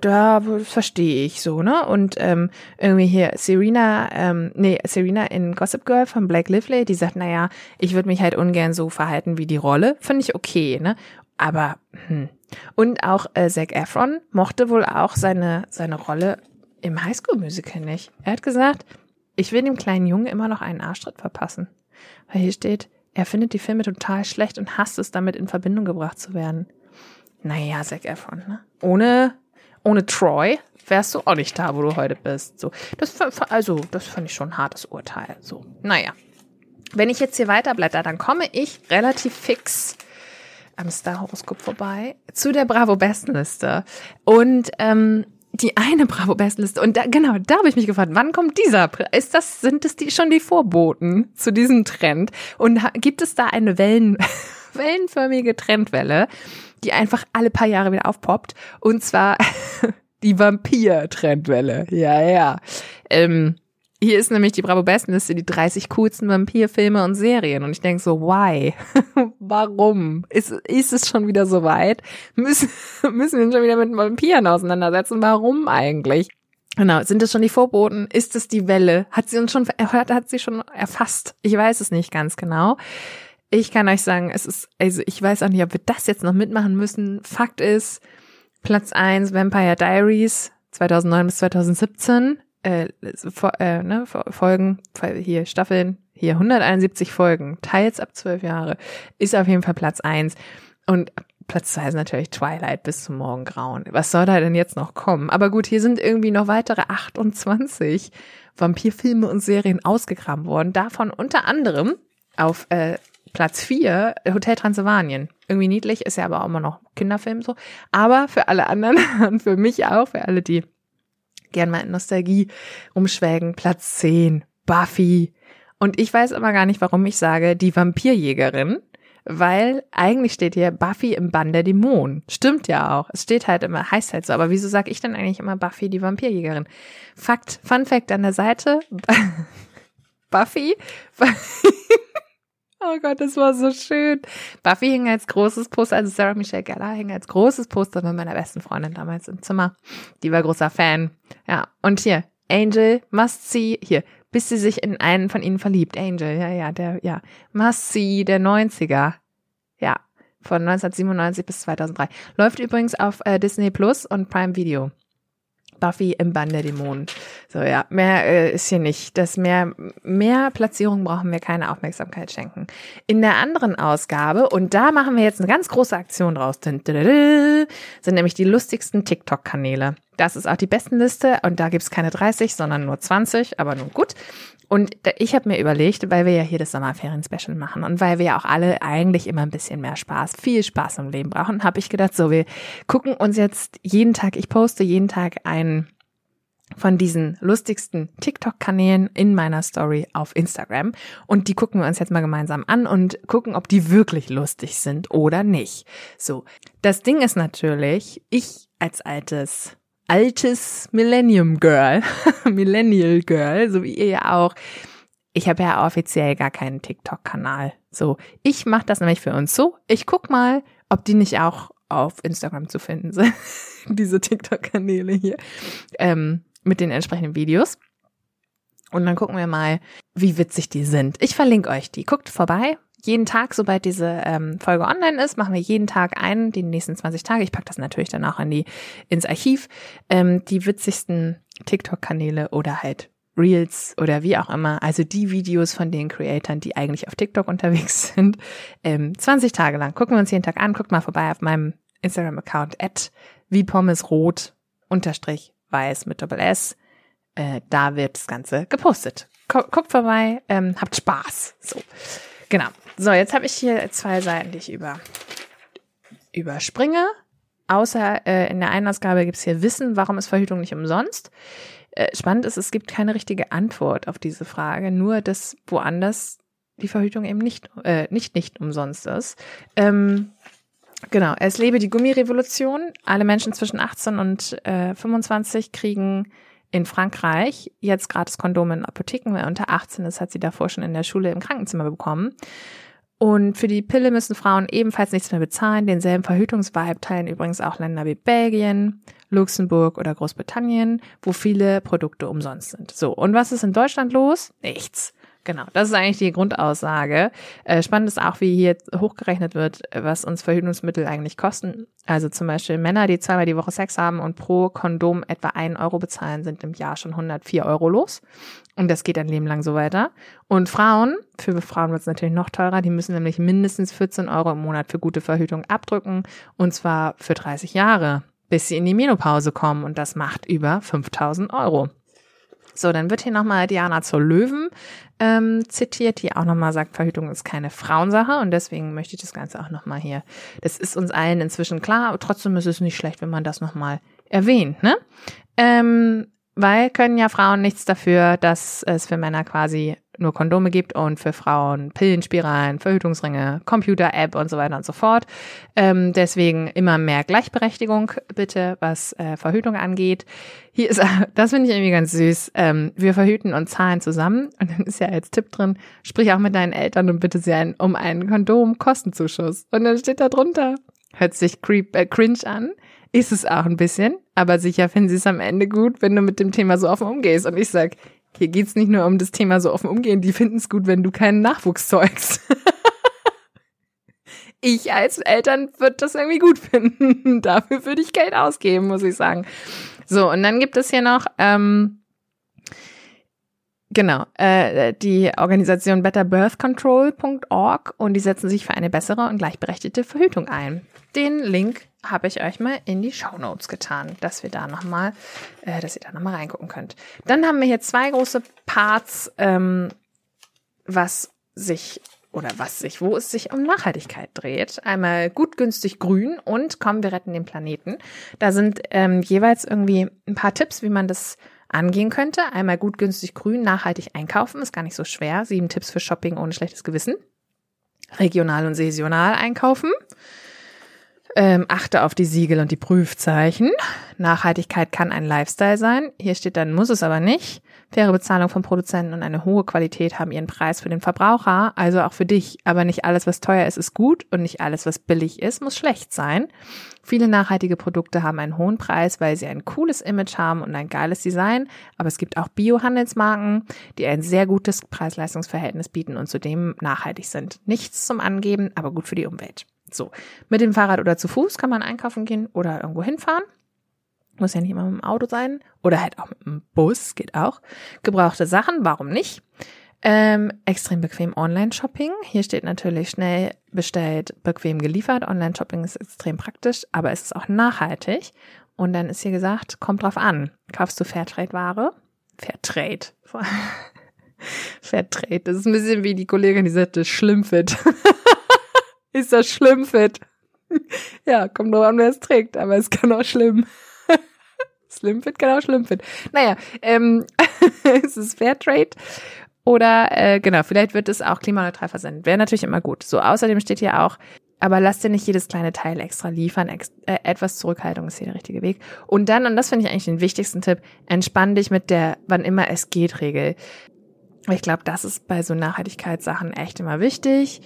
da verstehe ich so, ne? Und ähm, irgendwie hier Serena, ähm, nee, Serena in Gossip Girl von Blake Lively, die sagt, naja, ich würde mich halt ungern so verhalten wie die Rolle. Finde ich okay, ne? Aber, hm. Und auch äh, Zac Efron mochte wohl auch seine, seine Rolle im Highschool-Musical nicht. Er hat gesagt, ich will dem kleinen Jungen immer noch einen Arschtritt verpassen. Weil hier steht, er findet die Filme total schlecht und hasst es, damit in Verbindung gebracht zu werden. Naja, Zac Efron, ne? Ohne, ohne Troy wärst du auch nicht da, wo du heute bist. So, das, also, das fand ich schon ein hartes Urteil. So, naja. Wenn ich jetzt hier weiterblätter, dann komme ich relativ fix am Star-Horoskop vorbei zu der Bravo-Bestenliste. Und ähm, die eine Bravo-Bestenliste. Und da, genau, da habe ich mich gefragt, wann kommt dieser? Ist das, sind es die schon die Vorboten zu diesem Trend? Und gibt es da eine Wellen, wellenförmige Trendwelle, die einfach alle paar Jahre wieder aufpoppt? Und zwar die Vampir-Trendwelle. Ja, ja. Ähm, hier ist nämlich die Bravo Bestenliste, die 30 coolsten Vampirfilme und Serien. Und ich denke so, why? Warum? Ist, ist es schon wieder so weit? Müssen, müssen wir uns schon wieder mit Vampiren auseinandersetzen? Warum eigentlich? Genau, sind es schon die Vorboten? Ist es die Welle? Hat sie uns schon, hat, hat sie schon erfasst? Ich weiß es nicht ganz genau. Ich kann euch sagen, es ist, also ich weiß auch nicht, ob wir das jetzt noch mitmachen müssen. Fakt ist, Platz eins Vampire Diaries 2009 bis 2017 äh, äh, ne, Folgen, hier Staffeln, hier 171 Folgen, teils ab zwölf Jahre, ist auf jeden Fall Platz eins Und Platz zwei ist natürlich Twilight bis zum Morgengrauen. Was soll da denn jetzt noch kommen? Aber gut, hier sind irgendwie noch weitere 28 Vampirfilme und Serien ausgegraben worden. Davon unter anderem auf äh, Platz vier Hotel Transylvanien. Irgendwie niedlich, ist ja aber auch immer noch Kinderfilm so. Aber für alle anderen und für mich auch, für alle, die gern mal in Nostalgie umschwelgen. Platz 10, Buffy. Und ich weiß aber gar nicht, warum ich sage, die Vampirjägerin, weil eigentlich steht hier Buffy im Bann der Dämonen. Stimmt ja auch. Es steht halt immer, heißt halt so. Aber wieso sage ich dann eigentlich immer Buffy, die Vampirjägerin? Fakt, Fun Fact an der Seite. Buffy. Oh Gott, das war so schön. Buffy hing als großes Poster, also Sarah Michelle Gellar hing als großes Poster mit meiner besten Freundin damals im Zimmer. Die war großer Fan. Ja, und hier, Angel, must see, hier, bis sie sich in einen von ihnen verliebt. Angel, ja, ja, der, ja, must see, der 90er. Ja, von 1997 bis 2003. Läuft übrigens auf äh, Disney Plus und Prime Video. Buffy im Bann der Dämonen. So, ja, mehr äh, ist hier nicht. Das mehr, mehr Platzierung brauchen wir keine Aufmerksamkeit schenken. In der anderen Ausgabe, und da machen wir jetzt eine ganz große Aktion draus, sind nämlich die lustigsten TikTok-Kanäle. Das ist auch die Bestenliste und da gibt's keine 30, sondern nur 20, aber nun gut. Und ich habe mir überlegt, weil wir ja hier das Sommerferien-Special machen und weil wir ja auch alle eigentlich immer ein bisschen mehr Spaß, viel Spaß im Leben brauchen, habe ich gedacht, so, wir gucken uns jetzt jeden Tag, ich poste jeden Tag einen von diesen lustigsten TikTok-Kanälen in meiner Story auf Instagram. Und die gucken wir uns jetzt mal gemeinsam an und gucken, ob die wirklich lustig sind oder nicht. So, das Ding ist natürlich, ich als altes altes Millennium Girl, Millennial Girl, so wie ihr ja auch. Ich habe ja offiziell gar keinen TikTok-Kanal. So, ich mache das nämlich für uns so. Ich guck mal, ob die nicht auch auf Instagram zu finden sind, diese TikTok-Kanäle hier, ähm, mit den entsprechenden Videos. Und dann gucken wir mal, wie witzig die sind. Ich verlinke euch die. Guckt vorbei, jeden Tag, sobald diese ähm, Folge online ist, machen wir jeden Tag einen, die nächsten 20 Tage. Ich packe das natürlich dann auch in die, ins Archiv. Ähm, die witzigsten TikTok-Kanäle oder halt Reels oder wie auch immer, also die Videos von den Creatoren, die eigentlich auf TikTok unterwegs sind, ähm, 20 Tage lang. Gucken wir uns jeden Tag an, guckt mal vorbei auf meinem Instagram-Account at wie Pommes rot unterstrich weiß mit Doppel S. Äh, da wird das Ganze gepostet. Guckt vorbei, ähm, habt Spaß. So. Genau. So, jetzt habe ich hier zwei Seiten, die ich über, überspringe. Außer äh, in der einen Ausgabe gibt es hier Wissen, warum ist Verhütung nicht umsonst? Äh, spannend ist, es gibt keine richtige Antwort auf diese Frage, nur dass woanders die Verhütung eben nicht, äh, nicht, nicht umsonst ist. Ähm, genau, es lebe die Gummirevolution. Alle Menschen zwischen 18 und äh, 25 kriegen in Frankreich jetzt gratis Kondome in Apotheken. Wer unter 18 ist, hat sie davor schon in der Schule im Krankenzimmer bekommen. Und für die Pille müssen Frauen ebenfalls nichts mehr bezahlen. Denselben Verhütungsvibe teilen übrigens auch Länder wie Belgien, Luxemburg oder Großbritannien, wo viele Produkte umsonst sind. So, und was ist in Deutschland los? Nichts. Genau, das ist eigentlich die Grundaussage. Äh, spannend ist auch, wie hier hochgerechnet wird, was uns Verhütungsmittel eigentlich kosten. Also zum Beispiel Männer, die zweimal die Woche Sex haben und pro Kondom etwa einen Euro bezahlen, sind im Jahr schon 104 Euro los. Und das geht ein Leben lang so weiter. Und Frauen, für Frauen wird es natürlich noch teurer, die müssen nämlich mindestens 14 Euro im Monat für gute Verhütung abdrücken. Und zwar für 30 Jahre, bis sie in die Menopause kommen. Und das macht über 5000 Euro. So, dann wird hier nochmal Diana zur Löwen ähm, zitiert, die auch nochmal sagt, Verhütung ist keine Frauensache und deswegen möchte ich das Ganze auch nochmal hier. Das ist uns allen inzwischen klar, aber trotzdem ist es nicht schlecht, wenn man das nochmal erwähnt, ne? Ähm, weil können ja Frauen nichts dafür, dass es für Männer quasi nur Kondome gibt und für Frauen Pillenspiralen, Verhütungsringe, Computer-App und so weiter und so fort. Ähm, deswegen immer mehr Gleichberechtigung bitte, was äh, Verhütung angeht. Hier ist, das finde ich irgendwie ganz süß. Ähm, wir verhüten und zahlen zusammen und dann ist ja als Tipp drin, sprich auch mit deinen Eltern und bitte sie ein, um einen Kondom-Kostenzuschuss. Und dann steht da drunter, hört sich creep, äh, cringe an, ist es auch ein bisschen, aber sicher finden sie es am Ende gut, wenn du mit dem Thema so offen umgehst. Und ich sag, hier geht's nicht nur um das Thema so offen umgehen, die finden es gut, wenn du keinen Nachwuchs zeugst. ich als Eltern würde das irgendwie gut finden. Dafür würde ich Geld ausgeben, muss ich sagen. So, und dann gibt es hier noch, ähm, Genau, äh, die Organisation betterbirthcontrol.org und die setzen sich für eine bessere und gleichberechtigte Verhütung ein. Den Link habe ich euch mal in die Show Notes getan, dass wir da noch mal, äh, dass ihr da noch mal reingucken könnt. Dann haben wir hier zwei große Parts, ähm, was sich oder was sich, wo es sich um Nachhaltigkeit dreht. Einmal gut, günstig, grün und komm, wir retten den Planeten. Da sind ähm, jeweils irgendwie ein paar Tipps, wie man das angehen könnte. Einmal gut, günstig, grün, nachhaltig einkaufen, ist gar nicht so schwer. Sieben Tipps für Shopping ohne schlechtes Gewissen. Regional und saisonal einkaufen. Ähm, achte auf die Siegel und die Prüfzeichen. Nachhaltigkeit kann ein Lifestyle sein. Hier steht dann, muss es aber nicht. Faire Bezahlung von Produzenten und eine hohe Qualität haben ihren Preis für den Verbraucher, also auch für dich. Aber nicht alles, was teuer ist, ist gut und nicht alles, was billig ist, muss schlecht sein. Viele nachhaltige Produkte haben einen hohen Preis, weil sie ein cooles Image haben und ein geiles Design. Aber es gibt auch Bio-Handelsmarken, die ein sehr gutes Preis-Leistungs-Verhältnis bieten und zudem nachhaltig sind. Nichts zum Angeben, aber gut für die Umwelt. So, mit dem Fahrrad oder zu Fuß kann man einkaufen gehen oder irgendwo hinfahren. Muss ja nicht immer mit dem Auto sein. Oder halt auch mit dem Bus, geht auch. Gebrauchte Sachen, warum nicht? Ähm, extrem bequem Online-Shopping. Hier steht natürlich schnell bestellt, bequem geliefert. Online-Shopping ist extrem praktisch, aber es ist auch nachhaltig. Und dann ist hier gesagt, kommt drauf an. Kaufst du Fairtrade-Ware? Fairtrade. Fairtrade. Das ist ein bisschen wie die Kollegin, die sagte, Schlimmfit. ist das Schlimmfit? ja, kommt drauf an, wer es trägt, aber es kann auch schlimm. Slimfit kann auch Schlimmfit. Naja, ähm, es ist Fairtrade. Oder äh, genau, vielleicht wird es auch klimaneutral versendet. Wäre natürlich immer gut. So, außerdem steht hier auch, aber lass dir nicht jedes kleine Teil extra liefern. Ex äh, etwas Zurückhaltung ist hier der richtige Weg. Und dann, und das finde ich eigentlich den wichtigsten Tipp, entspann dich mit der wann immer es geht Regel. Ich glaube, das ist bei so Nachhaltigkeitssachen echt immer wichtig.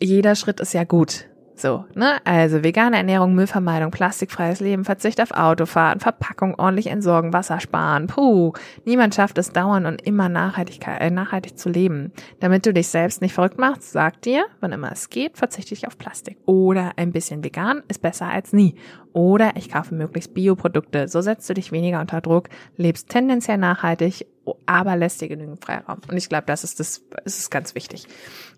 Jeder Schritt ist ja gut. So, ne? Also vegane Ernährung, Müllvermeidung, plastikfreies Leben, Verzicht auf Autofahren, Verpackung ordentlich entsorgen, Wasser sparen. Puh, niemand schafft es dauernd und immer Nachhaltigkeit, äh, nachhaltig zu leben. Damit du dich selbst nicht verrückt machst, sag dir, wann immer es geht, verzichte ich auf Plastik. Oder ein bisschen vegan ist besser als nie. Oder ich kaufe möglichst Bioprodukte. So setzt du dich weniger unter Druck, lebst tendenziell nachhaltig, aber lässt dir genügend Freiraum. Und ich glaube, das ist das, das ist ganz wichtig.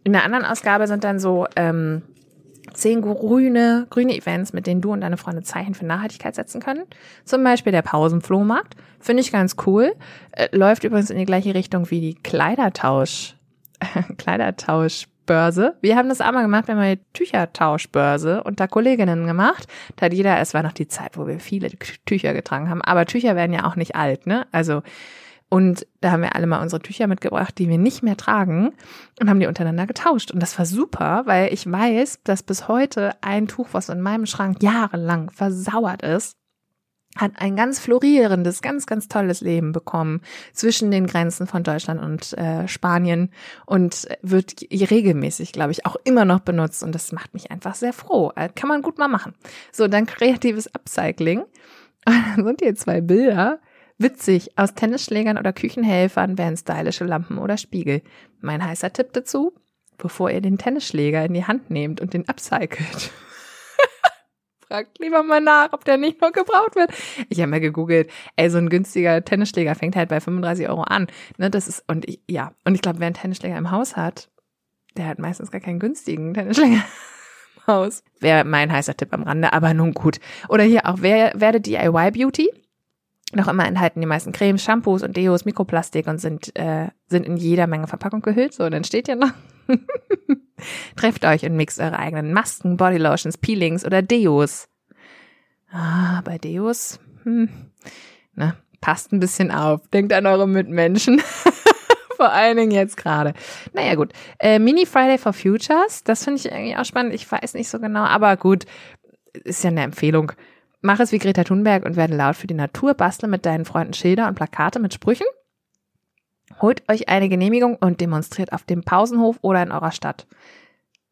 In der anderen Ausgabe sind dann so ähm, zehn grüne, grüne Events, mit denen du und deine Freunde Zeichen für Nachhaltigkeit setzen können. Zum Beispiel der Pausenflohmarkt. Finde ich ganz cool. Äh, läuft übrigens in die gleiche Richtung wie die Kleidertausch, Kleidertauschbörse. Wir haben das auch mal gemacht, wir haben eine Tüchertauschbörse unter Kolleginnen gemacht. Da jeder, es war noch die Zeit, wo wir viele Tücher getragen haben. Aber Tücher werden ja auch nicht alt, ne? Also, und da haben wir alle mal unsere Tücher mitgebracht, die wir nicht mehr tragen und haben die untereinander getauscht. Und das war super, weil ich weiß, dass bis heute ein Tuch, was in meinem Schrank jahrelang versauert ist, hat ein ganz florierendes, ganz, ganz tolles Leben bekommen zwischen den Grenzen von Deutschland und äh, Spanien und wird regelmäßig, glaube ich, auch immer noch benutzt. Und das macht mich einfach sehr froh. Äh, kann man gut mal machen. So, dann kreatives Upcycling. Und dann sind hier zwei Bilder Witzig, aus Tennisschlägern oder Küchenhelfern wären stylische Lampen oder Spiegel. Mein heißer Tipp dazu, bevor ihr den Tennisschläger in die Hand nehmt und den upcycelt. Fragt lieber mal nach, ob der nicht noch gebraucht wird. Ich habe mal gegoogelt, ey, so ein günstiger Tennisschläger fängt halt bei 35 Euro an. Ne, das ist, und ich, ja, und ich glaube, wer einen Tennisschläger im Haus hat, der hat meistens gar keinen günstigen Tennisschläger im Haus. Wäre mein heißer Tipp am Rande, aber nun gut. Oder hier auch, wer, werde DIY Beauty? Noch immer enthalten die meisten Cremes, Shampoos und Deos Mikroplastik und sind, äh, sind in jeder Menge Verpackung gehüllt. So, dann steht hier noch. Trefft euch und mixt eure eigenen Masken, Bodylotions, Peelings oder Deos. Ah, bei Deos, hm, na, passt ein bisschen auf. Denkt an eure Mitmenschen. Vor allen Dingen jetzt gerade. Naja, gut. Äh, Mini Friday for Futures, das finde ich irgendwie auch spannend. Ich weiß nicht so genau, aber gut, ist ja eine Empfehlung. Mach es wie Greta Thunberg und werde laut für die Natur, bastle mit deinen Freunden Schilder und Plakate mit Sprüchen. Holt euch eine Genehmigung und demonstriert auf dem Pausenhof oder in eurer Stadt.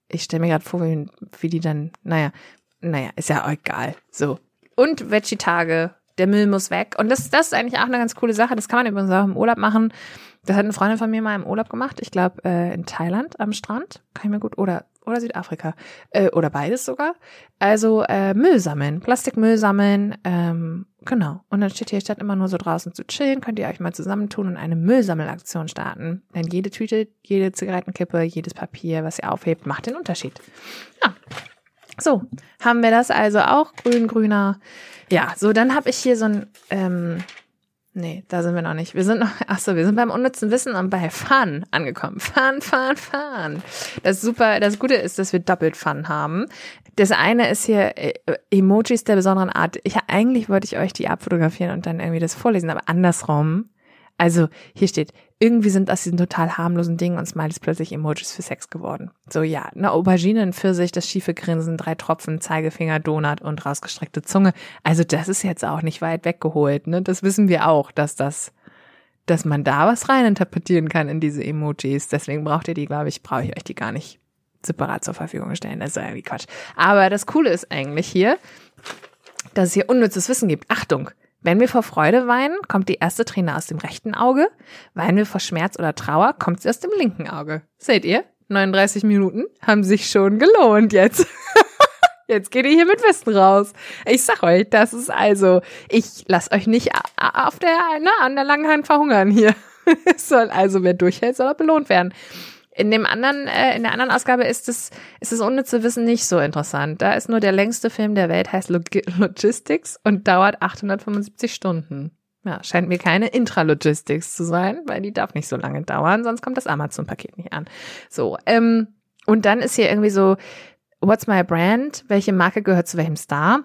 Ich stelle mir gerade vor, wie, wie, die dann, naja, naja, ist ja egal. So. Und Veggie-Tage, der Müll muss weg. Und das, das ist eigentlich auch eine ganz coole Sache. Das kann man übrigens auch im Urlaub machen. Das hat eine Freundin von mir mal im Urlaub gemacht. Ich glaube, äh, in Thailand am Strand. Kann ich mir gut, oder oder Südafrika äh, oder beides sogar. Also äh, Müll sammeln, Plastikmüll sammeln, ähm, genau. Und dann steht hier statt immer nur so draußen zu chillen, könnt ihr euch mal zusammentun und eine Müllsammelaktion starten. Denn jede Tüte, jede Zigarettenkippe, jedes Papier, was ihr aufhebt, macht den Unterschied. Ja. So, haben wir das also auch, grün, grüner. Ja, so, dann habe ich hier so ein ähm, Nee, da sind wir noch nicht. Wir sind noch, ach so, wir sind beim unnützen Wissen und bei Fun angekommen. Fun, Fun, Fun. Das super, das Gute ist, dass wir doppelt Fun haben. Das eine ist hier äh, Emojis der besonderen Art. Ich, eigentlich wollte ich euch die abfotografieren und dann irgendwie das vorlesen, aber andersrum. Also hier steht, irgendwie sind aus diesen total harmlosen Dingen und Smileys plötzlich Emojis für Sex geworden. So ja, eine Aubergine, ein Pfirsich, das schiefe Grinsen, drei Tropfen, Zeigefinger, Donut und rausgestreckte Zunge. Also das ist jetzt auch nicht weit weggeholt. Ne? Das wissen wir auch, dass das, dass man da was reininterpretieren kann in diese Emojis. Deswegen braucht ihr die, glaube ich, brauche ich euch die gar nicht separat zur Verfügung stellen. Das ist irgendwie Quatsch. Aber das Coole ist eigentlich hier, dass es hier unnützes Wissen gibt. Achtung! Wenn wir vor Freude weinen, kommt die erste Träne aus dem rechten Auge. Weinen wir vor Schmerz oder Trauer, kommt sie aus dem linken Auge. Seht ihr? 39 Minuten haben sich schon gelohnt jetzt. Jetzt geht ihr hier mit Wissen raus. Ich sag euch, das ist also, ich lass euch nicht auf der, ne, an der langen Hand verhungern hier. Es soll also, wer durchhält, soll belohnt werden. In dem anderen, äh, in der anderen Ausgabe ist es, ist das unnütze Wissen nicht so interessant. Da ist nur der längste Film der Welt, heißt Log Logistics und dauert 875 Stunden. Ja, scheint mir keine Intralogistics zu sein, weil die darf nicht so lange dauern, sonst kommt das Amazon-Paket nicht an. So, ähm, und dann ist hier irgendwie so, what's my brand? Welche Marke gehört zu welchem Star?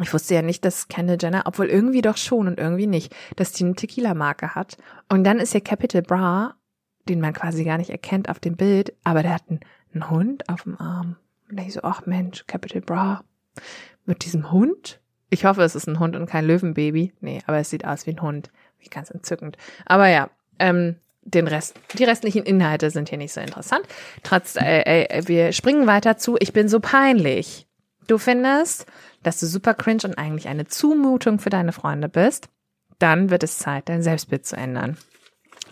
Ich wusste ja nicht, dass Kendall Jenner, obwohl irgendwie doch schon und irgendwie nicht, dass die eine Tequila-Marke hat. Und dann ist hier Capital Bra den man quasi gar nicht erkennt auf dem Bild, aber der hat einen, einen Hund auf dem Arm. Und ich so, ach Mensch, Capital Bra. Mit diesem Hund? Ich hoffe, es ist ein Hund und kein Löwenbaby. Nee, aber es sieht aus wie ein Hund. Wie ganz entzückend. Aber ja, ähm, den Rest, die restlichen Inhalte sind hier nicht so interessant. Trotz, äh, äh, wir springen weiter zu. Ich bin so peinlich. Du findest, dass du super cringe und eigentlich eine Zumutung für deine Freunde bist. Dann wird es Zeit, dein Selbstbild zu ändern.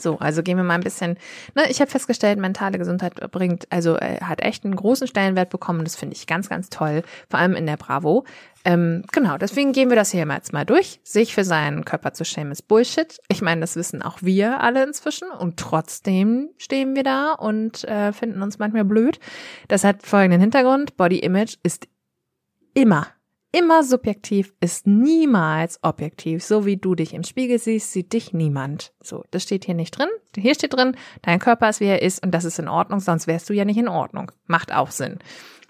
So, also gehen wir mal ein bisschen, ne, ich habe festgestellt, mentale Gesundheit bringt, also äh, hat echt einen großen Stellenwert bekommen. Das finde ich ganz, ganz toll, vor allem in der Bravo. Ähm, genau, deswegen gehen wir das hier jetzt mal durch. Sich für seinen Körper zu schämen ist Bullshit. Ich meine, das wissen auch wir alle inzwischen und trotzdem stehen wir da und äh, finden uns manchmal blöd. Das hat folgenden Hintergrund. Body Image ist immer immer subjektiv, ist niemals objektiv. So wie du dich im Spiegel siehst, sieht dich niemand. So, das steht hier nicht drin. Hier steht drin, dein Körper ist wie er ist und das ist in Ordnung, sonst wärst du ja nicht in Ordnung. Macht auch Sinn.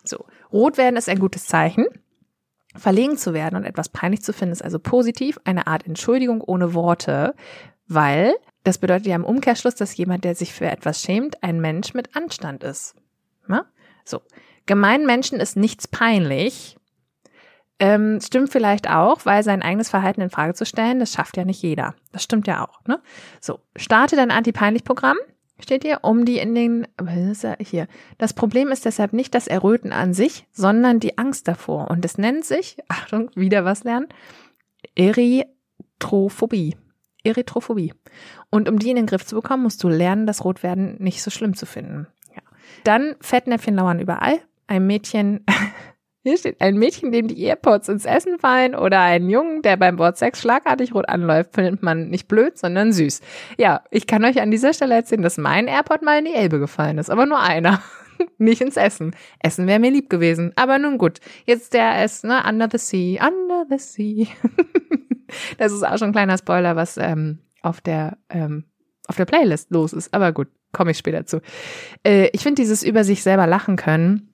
So, rot werden ist ein gutes Zeichen. Verlegen zu werden und etwas peinlich zu finden ist also positiv, eine Art Entschuldigung ohne Worte, weil das bedeutet ja im Umkehrschluss, dass jemand, der sich für etwas schämt, ein Mensch mit Anstand ist. Na? So. Gemeinen Menschen ist nichts peinlich, ähm, stimmt vielleicht auch, weil sein eigenes Verhalten in Frage zu stellen, das schafft ja nicht jeder. Das stimmt ja auch. Ne? So, starte dein Anti-Peinlich-Programm. Steht hier, um die in den, was ist ja hier. Das Problem ist deshalb nicht das Erröten an sich, sondern die Angst davor. Und es nennt sich, Achtung, wieder was lernen, Erythrophobie. Erythrophobie. Und um die in den Griff zu bekommen, musst du lernen, das Rotwerden nicht so schlimm zu finden. Ja. Dann Fettnäpfchen lauern überall. Ein Mädchen hier steht, ein Mädchen, dem die Airpods ins Essen fallen oder ein Jungen, der beim Wort Sex schlagartig rot anläuft, findet man nicht blöd, sondern süß. Ja, ich kann euch an dieser Stelle erzählen, dass mein Airpod mal in die Elbe gefallen ist, aber nur einer. nicht ins Essen. Essen wäre mir lieb gewesen. Aber nun gut. Jetzt der ist, ne, Under the Sea, Under the Sea. das ist auch schon ein kleiner Spoiler, was ähm, auf der ähm, auf der Playlist los ist. Aber gut, komme ich später zu. Äh, ich finde dieses über sich selber lachen können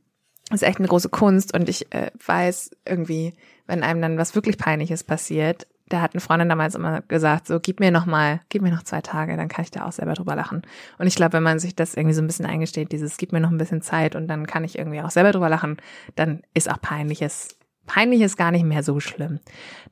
ist echt eine große Kunst und ich äh, weiß irgendwie, wenn einem dann was wirklich Peinliches passiert, da hat eine Freundin damals immer gesagt, so gib mir noch mal, gib mir noch zwei Tage, dann kann ich da auch selber drüber lachen. Und ich glaube, wenn man sich das irgendwie so ein bisschen eingesteht, dieses gib mir noch ein bisschen Zeit und dann kann ich irgendwie auch selber drüber lachen, dann ist auch Peinliches Peinlich ist gar nicht mehr so schlimm.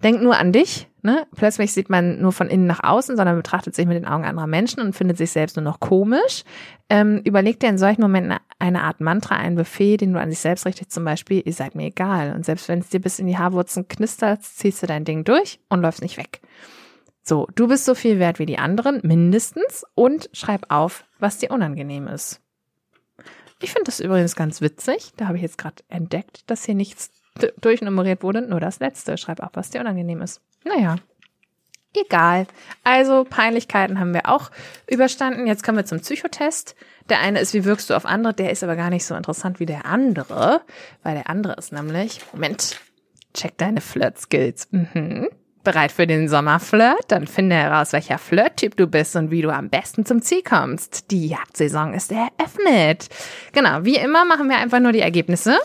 Denk nur an dich, ne? Plötzlich sieht man nur von innen nach außen, sondern betrachtet sich mit den Augen anderer Menschen und findet sich selbst nur noch komisch. Ähm, überleg dir in solchen Momenten eine Art Mantra, einen Befehl, den du an sich selbst richtest, zum Beispiel, ihr seid mir egal. Und selbst wenn es dir bis in die Haarwurzeln knistert, ziehst du dein Ding durch und läufst nicht weg. So, du bist so viel wert wie die anderen, mindestens, und schreib auf, was dir unangenehm ist. Ich finde das übrigens ganz witzig. Da habe ich jetzt gerade entdeckt, dass hier nichts durchnummeriert wurde, nur das letzte. Schreib auch, was dir unangenehm ist. Naja, egal. Also Peinlichkeiten haben wir auch überstanden. Jetzt kommen wir zum Psychotest. Der eine ist, wie wirkst du auf andere? Der ist aber gar nicht so interessant wie der andere, weil der andere ist nämlich, Moment, check deine Flirt-Skills. Mhm. Bereit für den Sommerflirt? Dann finde heraus, welcher Flirt-Typ du bist und wie du am besten zum Ziel kommst. Die Jagdsaison ist eröffnet. Genau, wie immer machen wir einfach nur die Ergebnisse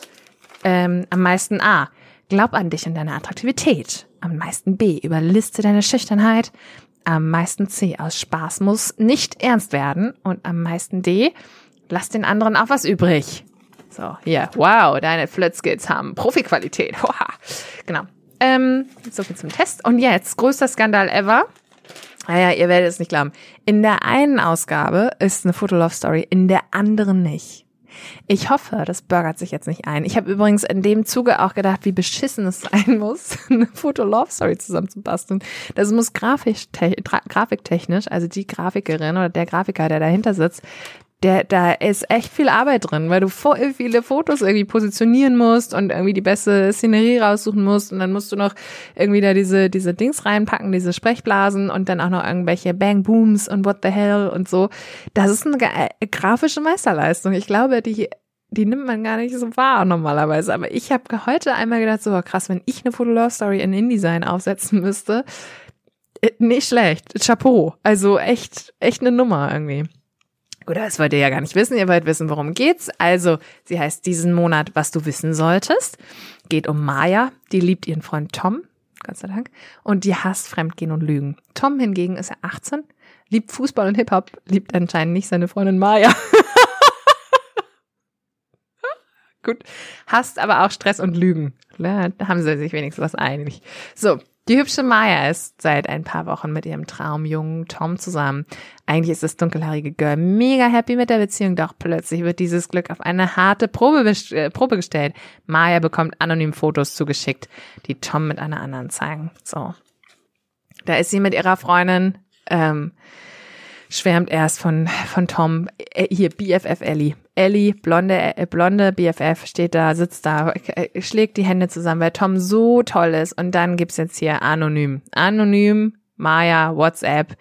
ähm, am meisten A. Glaub an dich und deine Attraktivität. Am meisten B. Überliste deine Schüchternheit. Am meisten C aus Spaß muss nicht ernst werden. Und am meisten D, lass den anderen auch was übrig. So, hier, wow, deine Flötzkits haben Profiqualität. genau. Ähm, so viel zum Test. Und jetzt, größter Skandal ever. Naja, ihr werdet es nicht glauben. In der einen Ausgabe ist eine Fotolove-Story, in der anderen nicht. Ich hoffe, das bürgert sich jetzt nicht ein. Ich habe übrigens in dem Zuge auch gedacht, wie beschissen es sein muss, eine Foto-Love-Story zusammenzubasteln. Das muss grafisch, grafiktechnisch, also die Grafikerin oder der Grafiker, der dahinter sitzt, der, da ist echt viel Arbeit drin, weil du voll viele Fotos irgendwie positionieren musst und irgendwie die beste Szenerie raussuchen musst und dann musst du noch irgendwie da diese, diese Dings reinpacken, diese Sprechblasen und dann auch noch irgendwelche Bang Booms und what the hell und so. Das ist eine äh, grafische Meisterleistung. Ich glaube, die die nimmt man gar nicht so wahr normalerweise. Aber ich habe heute einmal gedacht, so krass, wenn ich eine Fotolove-Story in InDesign aufsetzen müsste, äh, nicht schlecht. Chapeau. Also echt, echt eine Nummer irgendwie. Gut, das wollt ihr ja gar nicht wissen. Ihr wollt wissen, worum geht's. Also, sie heißt diesen Monat, was du wissen solltest. Geht um Maya. Die liebt ihren Freund Tom. Gott sei Dank. Und die hasst Fremdgehen und Lügen. Tom hingegen ist er 18, liebt Fußball und Hip-Hop, liebt anscheinend nicht seine Freundin Maya. Gut. Hasst aber auch Stress und Lügen. Da haben sie sich wenigstens was einig. So, die hübsche Maya ist seit ein paar Wochen mit ihrem Traumjungen Tom zusammen. Eigentlich ist das dunkelhaarige Girl mega happy mit der Beziehung, doch plötzlich wird dieses Glück auf eine harte Probe, äh, Probe gestellt. Maya bekommt anonym Fotos zugeschickt, die Tom mit einer anderen zeigen. So. Da ist sie mit ihrer Freundin, ähm, schwärmt erst von, von Tom, äh, hier BFF Ellie. Ellie, blonde, äh, blonde BFF, steht da, sitzt da, äh, schlägt die Hände zusammen, weil Tom so toll ist. Und dann gibt's jetzt hier anonym. Anonym, Maya, WhatsApp,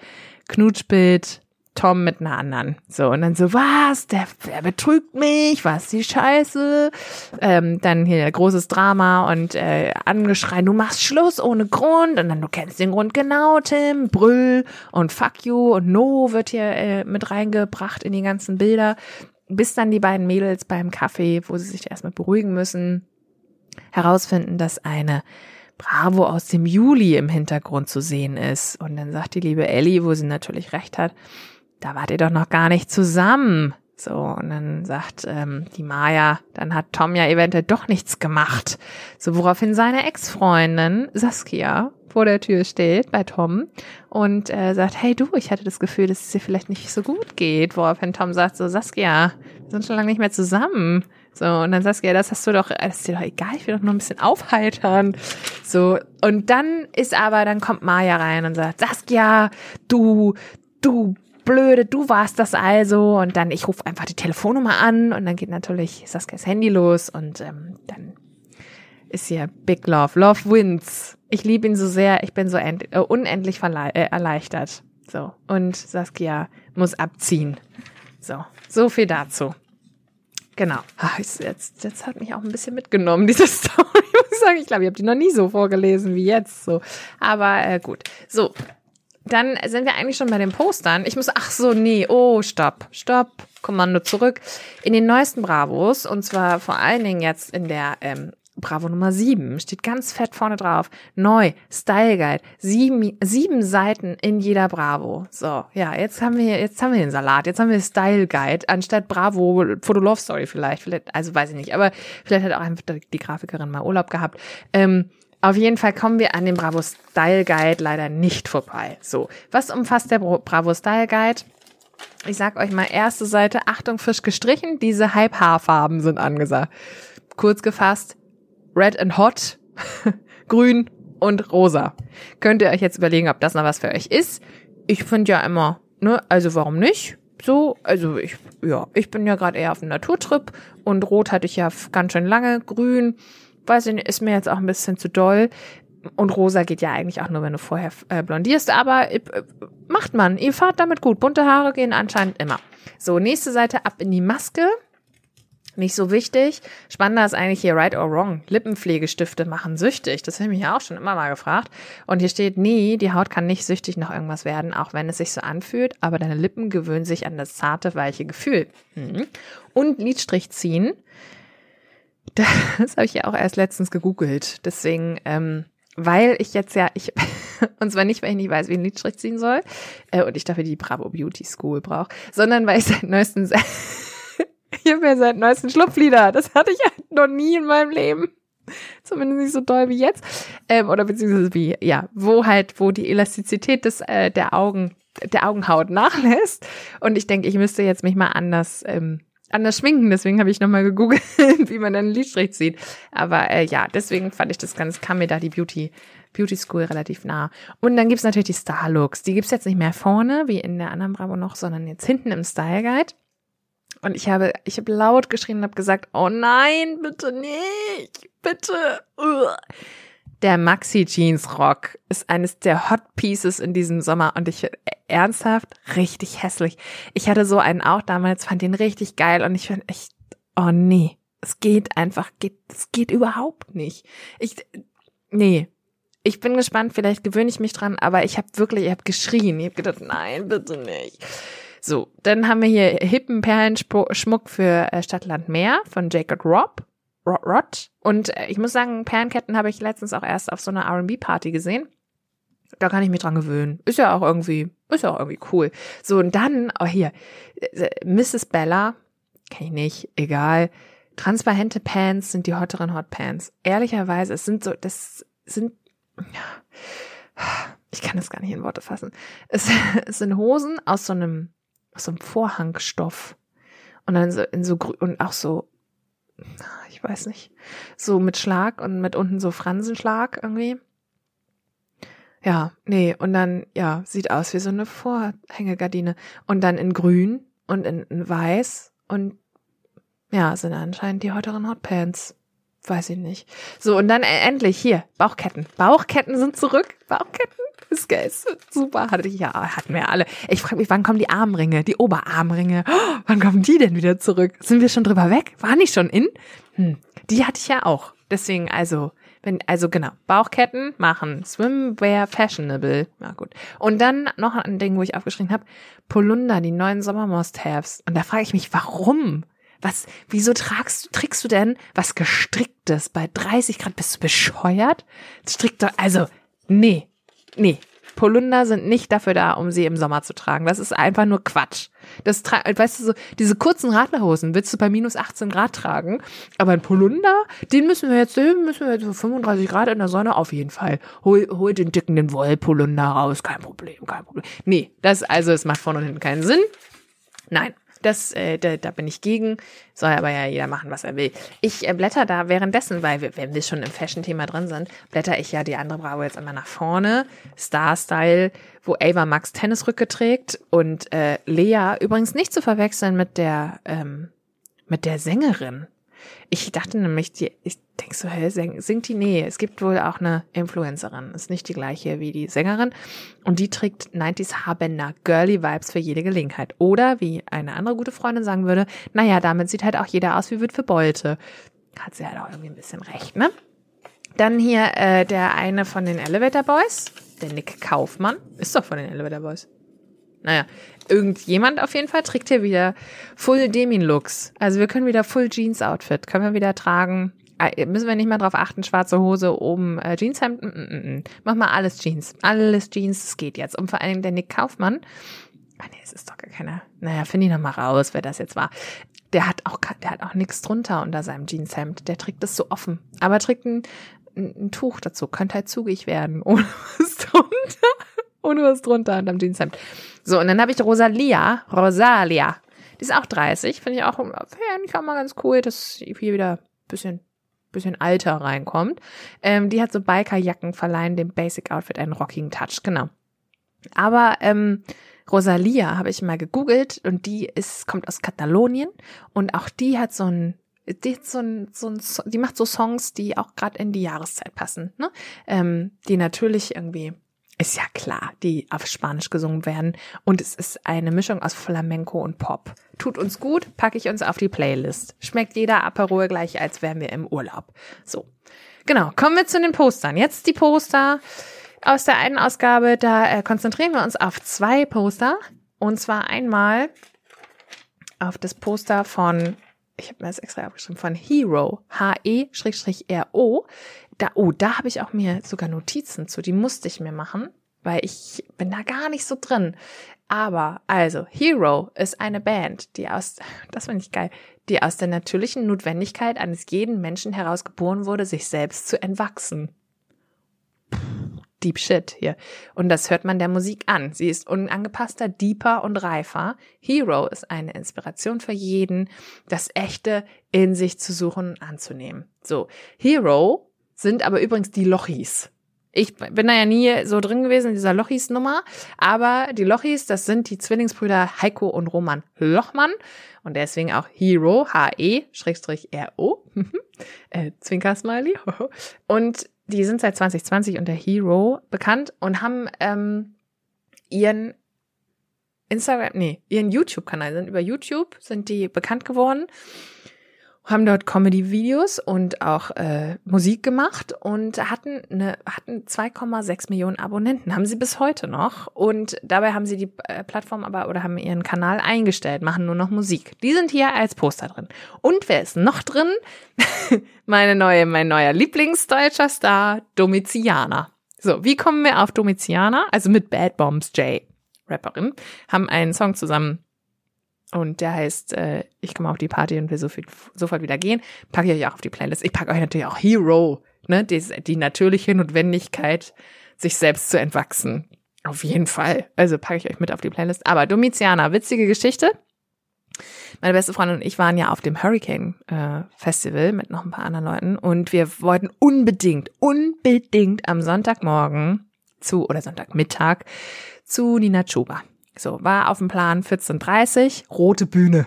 Knutschbild, Tom mit einer anderen. So, und dann so, was? Der, der betrügt mich, was die Scheiße? Ähm, dann hier großes Drama und äh, angeschreien, du machst Schluss ohne Grund und dann du kennst den Grund genau, Tim, Brüll und Fuck you und No wird hier äh, mit reingebracht in die ganzen Bilder. Bis dann die beiden Mädels beim Kaffee, wo sie sich erstmal beruhigen müssen, herausfinden, dass eine Bravo aus dem Juli im Hintergrund zu sehen ist. Und dann sagt die liebe Ellie, wo sie natürlich recht hat, da wart ihr doch noch gar nicht zusammen. So, und dann sagt ähm, die Maya, dann hat Tom ja eventuell doch nichts gemacht. So, woraufhin seine Ex-Freundin Saskia vor der Tür steht bei Tom und äh, sagt, hey du, ich hatte das Gefühl, dass es dir vielleicht nicht so gut geht. Woraufhin Tom sagt so, Saskia, wir sind schon lange nicht mehr zusammen. So, und dann Saskia, das hast du doch, das ist dir doch egal, ich will doch nur ein bisschen aufheitern. So, und dann ist aber, dann kommt Maya rein und sagt, Saskia, du, du blöde, du warst das also. Und dann, ich rufe einfach die Telefonnummer an und dann geht natürlich Saskias Handy los und ähm, dann ist hier Big Love. Love wins. Ich liebe ihn so sehr, ich bin so äh, unendlich äh, erleichtert. So. Und Saskia muss abziehen. So. So viel dazu. Genau. Ach, jetzt, jetzt hat mich auch ein bisschen mitgenommen, diese Story, muss ich sagen. Ich glaube, ich habe die noch nie so vorgelesen wie jetzt. So. Aber äh, gut. So, dann sind wir eigentlich schon bei den Postern. Ich muss, ach so, nee, oh, stopp, stopp, Kommando zurück. In den neuesten Bravos, und zwar vor allen Dingen jetzt in der ähm, Bravo Nummer 7, steht ganz fett vorne drauf, neu, Style Guide, sieben, sieben Seiten in jeder Bravo. So, ja, jetzt haben wir, jetzt haben wir den Salat, jetzt haben wir Style Guide, anstatt Bravo. Foto Love Story vielleicht, vielleicht, also weiß ich nicht, aber vielleicht hat auch einfach die Grafikerin mal Urlaub gehabt. Ähm, auf jeden Fall kommen wir an dem Bravo Style Guide leider nicht vorbei. So, was umfasst der Bravo Style Guide? Ich sag euch mal, erste Seite, Achtung, frisch gestrichen, diese Halbhaarfarben sind angesagt. Kurz gefasst, Red and Hot, Grün und Rosa. Könnt ihr euch jetzt überlegen, ob das noch was für euch ist? Ich finde ja immer, ne, also warum nicht? So, also ich, ja, ich bin ja gerade eher auf einem Naturtrip und Rot hatte ich ja ganz schön lange, Grün weiß ich nicht, ist mir jetzt auch ein bisschen zu doll. Und rosa geht ja eigentlich auch nur, wenn du vorher äh, blondierst, aber äh, macht man. Ihr fahrt damit gut. Bunte Haare gehen anscheinend immer. So, nächste Seite ab in die Maske. Nicht so wichtig. Spannender ist eigentlich hier right or wrong. Lippenpflegestifte machen süchtig. Das habe ich mich ja auch schon immer mal gefragt. Und hier steht, nee, die Haut kann nicht süchtig nach irgendwas werden, auch wenn es sich so anfühlt, aber deine Lippen gewöhnen sich an das zarte, weiche Gefühl. Mhm. Und Lidstrich ziehen. Das habe ich ja auch erst letztens gegoogelt. Deswegen ähm, weil ich jetzt ja, ich, und zwar nicht, weil ich nicht weiß, wie ein Lidstrich ziehen soll, äh, und ich dafür die Bravo Beauty School brauche, sondern weil ich seit neuestem, ich habe ja seit neuestem Schlupflieder, das hatte ich halt noch nie in meinem Leben. Zumindest nicht so doll wie jetzt. Ähm, oder beziehungsweise wie, ja, wo halt, wo die Elastizität des, äh, der Augen, der Augenhaut nachlässt. Und ich denke, ich müsste jetzt mich mal anders, ähm, anders schminken. Deswegen habe ich nochmal gegoogelt, wie man einen Lidstrich zieht. Aber äh, ja, deswegen fand ich das ganz, kam mir da die Beauty, Beauty School relativ nah. Und dann gibt's natürlich die Star Looks. Die gibt's jetzt nicht mehr vorne, wie in der anderen Bravo noch, sondern jetzt hinten im Style Guide. Und ich habe, ich habe laut geschrien und habe gesagt, oh nein, bitte nicht, bitte. Ugh. Der Maxi Jeans Rock ist eines der Hot Pieces in diesem Sommer und ich ernsthaft richtig hässlich. Ich hatte so einen auch damals, fand den richtig geil und ich finde echt, oh nee, es geht einfach, geht, es geht überhaupt nicht. Ich, nee. Ich bin gespannt, vielleicht gewöhne ich mich dran, aber ich habe wirklich, ich habe geschrien. Ich habe gedacht, nein, bitte nicht. So, dann haben wir hier hippen Perlenschmuck für äh, Stadtland Meer von Jacob Robb. Rod. Und äh, ich muss sagen, Perlenketten habe ich letztens auch erst auf so einer R&B-Party gesehen. Da kann ich mich dran gewöhnen. Ist ja auch irgendwie, ist ja auch irgendwie cool. So, und dann, oh hier, äh, Mrs. Bella, kenn ich nicht, egal. Transparente Pants sind die hotteren Hot Pants. Ehrlicherweise, es sind so, das sind, ich kann das gar nicht in Worte fassen. Es, es sind Hosen aus so einem aus so einem Vorhangstoff. Und dann so in so und auch so, ich weiß nicht, so mit Schlag und mit unten so Fransenschlag irgendwie. Ja, nee, und dann, ja, sieht aus wie so eine Vorhängegardine. Und dann in grün und in, in weiß und ja, sind anscheinend die heuteren Hotpants. Weiß ich nicht. So, und dann äh, endlich hier, Bauchketten. Bauchketten sind zurück. Bauchketten ist geil. Super, hatte ich ja, hatten wir alle. Ich frage mich, wann kommen die Armringe, die Oberarmringe? Oh, wann kommen die denn wieder zurück? Sind wir schon drüber weg? Waren die schon in? Hm, die hatte ich ja auch. Deswegen, also, wenn, also genau, Bauchketten machen, Swimwear fashionable. Ja, gut. Und dann noch ein Ding, wo ich aufgeschrieben habe, Polunder, die neuen Sommer Must-Haves. Und da frage ich mich, warum? Was, wieso tragst, trägst du denn was gestricktes bei 30 Grad? Bist du bescheuert? Strick doch, also, nee, nee. Polunder sind nicht dafür da, um sie im Sommer zu tragen. Das ist einfach nur Quatsch. Das weißt du so, diese kurzen Radlerhosen willst du bei minus 18 Grad tragen, aber ein Polunder, den müssen wir jetzt, den müssen wir jetzt so 35 Grad in der Sonne auf jeden Fall. Hol, hol den dicken den Wollpolunder raus, kein Problem, kein Problem. Nee, das also, es macht vorne und hinten keinen Sinn. Nein, das, äh, da, da bin ich gegen. Soll aber ja jeder machen, was er will. Ich äh, blätter da währenddessen, weil wir, wenn wir schon im Fashion-Thema drin sind, blätter ich ja die andere Bravo jetzt immer nach vorne. Star-Style, wo Ava Max Tennisrücke trägt und äh, Lea übrigens nicht zu verwechseln mit der ähm, mit der Sängerin. Ich dachte nämlich, die, ich denke so, hä, singt die? Nee, es gibt wohl auch eine Influencerin. Ist nicht die gleiche wie die Sängerin. Und die trägt 90s Haarbänder, girly Vibes für jede Gelegenheit. Oder, wie eine andere gute Freundin sagen würde, naja, damit sieht halt auch jeder aus wie Witwe Beute. Hat sie halt auch irgendwie ein bisschen recht, ne? Dann hier äh, der eine von den Elevator Boys, der Nick Kaufmann. Ist doch von den Elevator Boys. Naja, irgendjemand auf jeden Fall trägt hier wieder Full Demin Looks. Also wir können wieder Full Jeans Outfit, können wir wieder tragen. Ah, müssen wir nicht mehr drauf achten, schwarze Hose, oben äh, Jeanshemd. Mm, mm, mm. Mach mal alles Jeans. Alles Jeans, es geht jetzt. Und vor allen Dingen der Nick Kaufmann. Ah nee, es ist doch gar keiner. Naja, finde ich noch mal raus, wer das jetzt war. Der hat auch, der hat auch nichts drunter unter seinem Jeanshemd. Der trägt das so offen. Aber trägt ein, ein, ein Tuch dazu. Könnte halt zugig werden. Ohne was drunter. Ohne was drunter unterm Jeanshemd. So, und dann habe ich Rosalia. Rosalia. Die ist auch 30. Finde ich auch, finde ich auch mal ganz cool, dass hier wieder ein bisschen bisschen Alter reinkommt. Ähm, die hat so Bikerjacken verleihen dem Basic Outfit einen rockigen Touch, genau. Aber ähm, Rosalia habe ich mal gegoogelt und die ist kommt aus Katalonien und auch die hat so ein die hat so ein, so ein die macht so Songs, die auch gerade in die Jahreszeit passen, ne? Ähm, die natürlich irgendwie ist ja klar, die auf Spanisch gesungen werden. Und es ist eine Mischung aus Flamenco und Pop. Tut uns gut, packe ich uns auf die Playlist. Schmeckt jeder Aperol gleich, als wären wir im Urlaub. So. Genau, kommen wir zu den Postern. Jetzt die Poster aus der einen Ausgabe. Da äh, konzentrieren wir uns auf zwei Poster. Und zwar einmal auf das Poster von ich habe mir das extra aufgeschrieben, von Hero, H-E-R-O. Da, oh, da habe ich auch mir sogar Notizen zu, die musste ich mir machen, weil ich bin da gar nicht so drin. Aber, also, Hero ist eine Band, die aus, das finde ich geil, die aus der natürlichen Notwendigkeit eines jeden Menschen heraus geboren wurde, sich selbst zu entwachsen. Deep Shit hier. Und das hört man der Musik an. Sie ist unangepasster, deeper und reifer. Hero ist eine Inspiration für jeden, das Echte in sich zu suchen und anzunehmen. So. Hero sind aber übrigens die Lochis. Ich bin da ja nie so drin gewesen in dieser Lochis-Nummer, aber die Lochis, das sind die Zwillingsbrüder Heiko und Roman Lochmann und deswegen auch Hero, H-E-R-O, äh, Zwinker-Smiley. Und die sind seit 2020 unter Hero bekannt und haben ähm, ihren Instagram, nee, ihren YouTube-Kanal sind über YouTube sind die bekannt geworden haben dort Comedy-Videos und auch äh, Musik gemacht und hatten eine, hatten 2,6 Millionen Abonnenten, haben sie bis heute noch. Und dabei haben sie die äh, Plattform aber oder haben ihren Kanal eingestellt, machen nur noch Musik. Die sind hier als Poster drin. Und wer ist noch drin? Meine neue, mein neuer Lieblingsdeutscher Star, Domitiana. So, wie kommen wir auf Domitiana? Also mit Bad Bombs J, Rapperin, haben einen Song zusammen und der heißt, äh, ich komme auf die Party und will so viel, sofort wieder gehen. Packe ich euch auch auf die Playlist. Ich packe euch natürlich auch Hero, ne? Die, die natürliche Notwendigkeit, sich selbst zu entwachsen. Auf jeden Fall. Also packe ich euch mit auf die Playlist. Aber Domitiana, witzige Geschichte. Meine beste Freundin und ich waren ja auf dem Hurricane äh, Festival mit noch ein paar anderen Leuten und wir wollten unbedingt, unbedingt am Sonntagmorgen zu oder Sonntagmittag zu Nina Chuba. So, war auf dem Plan 14.30 rote Bühne.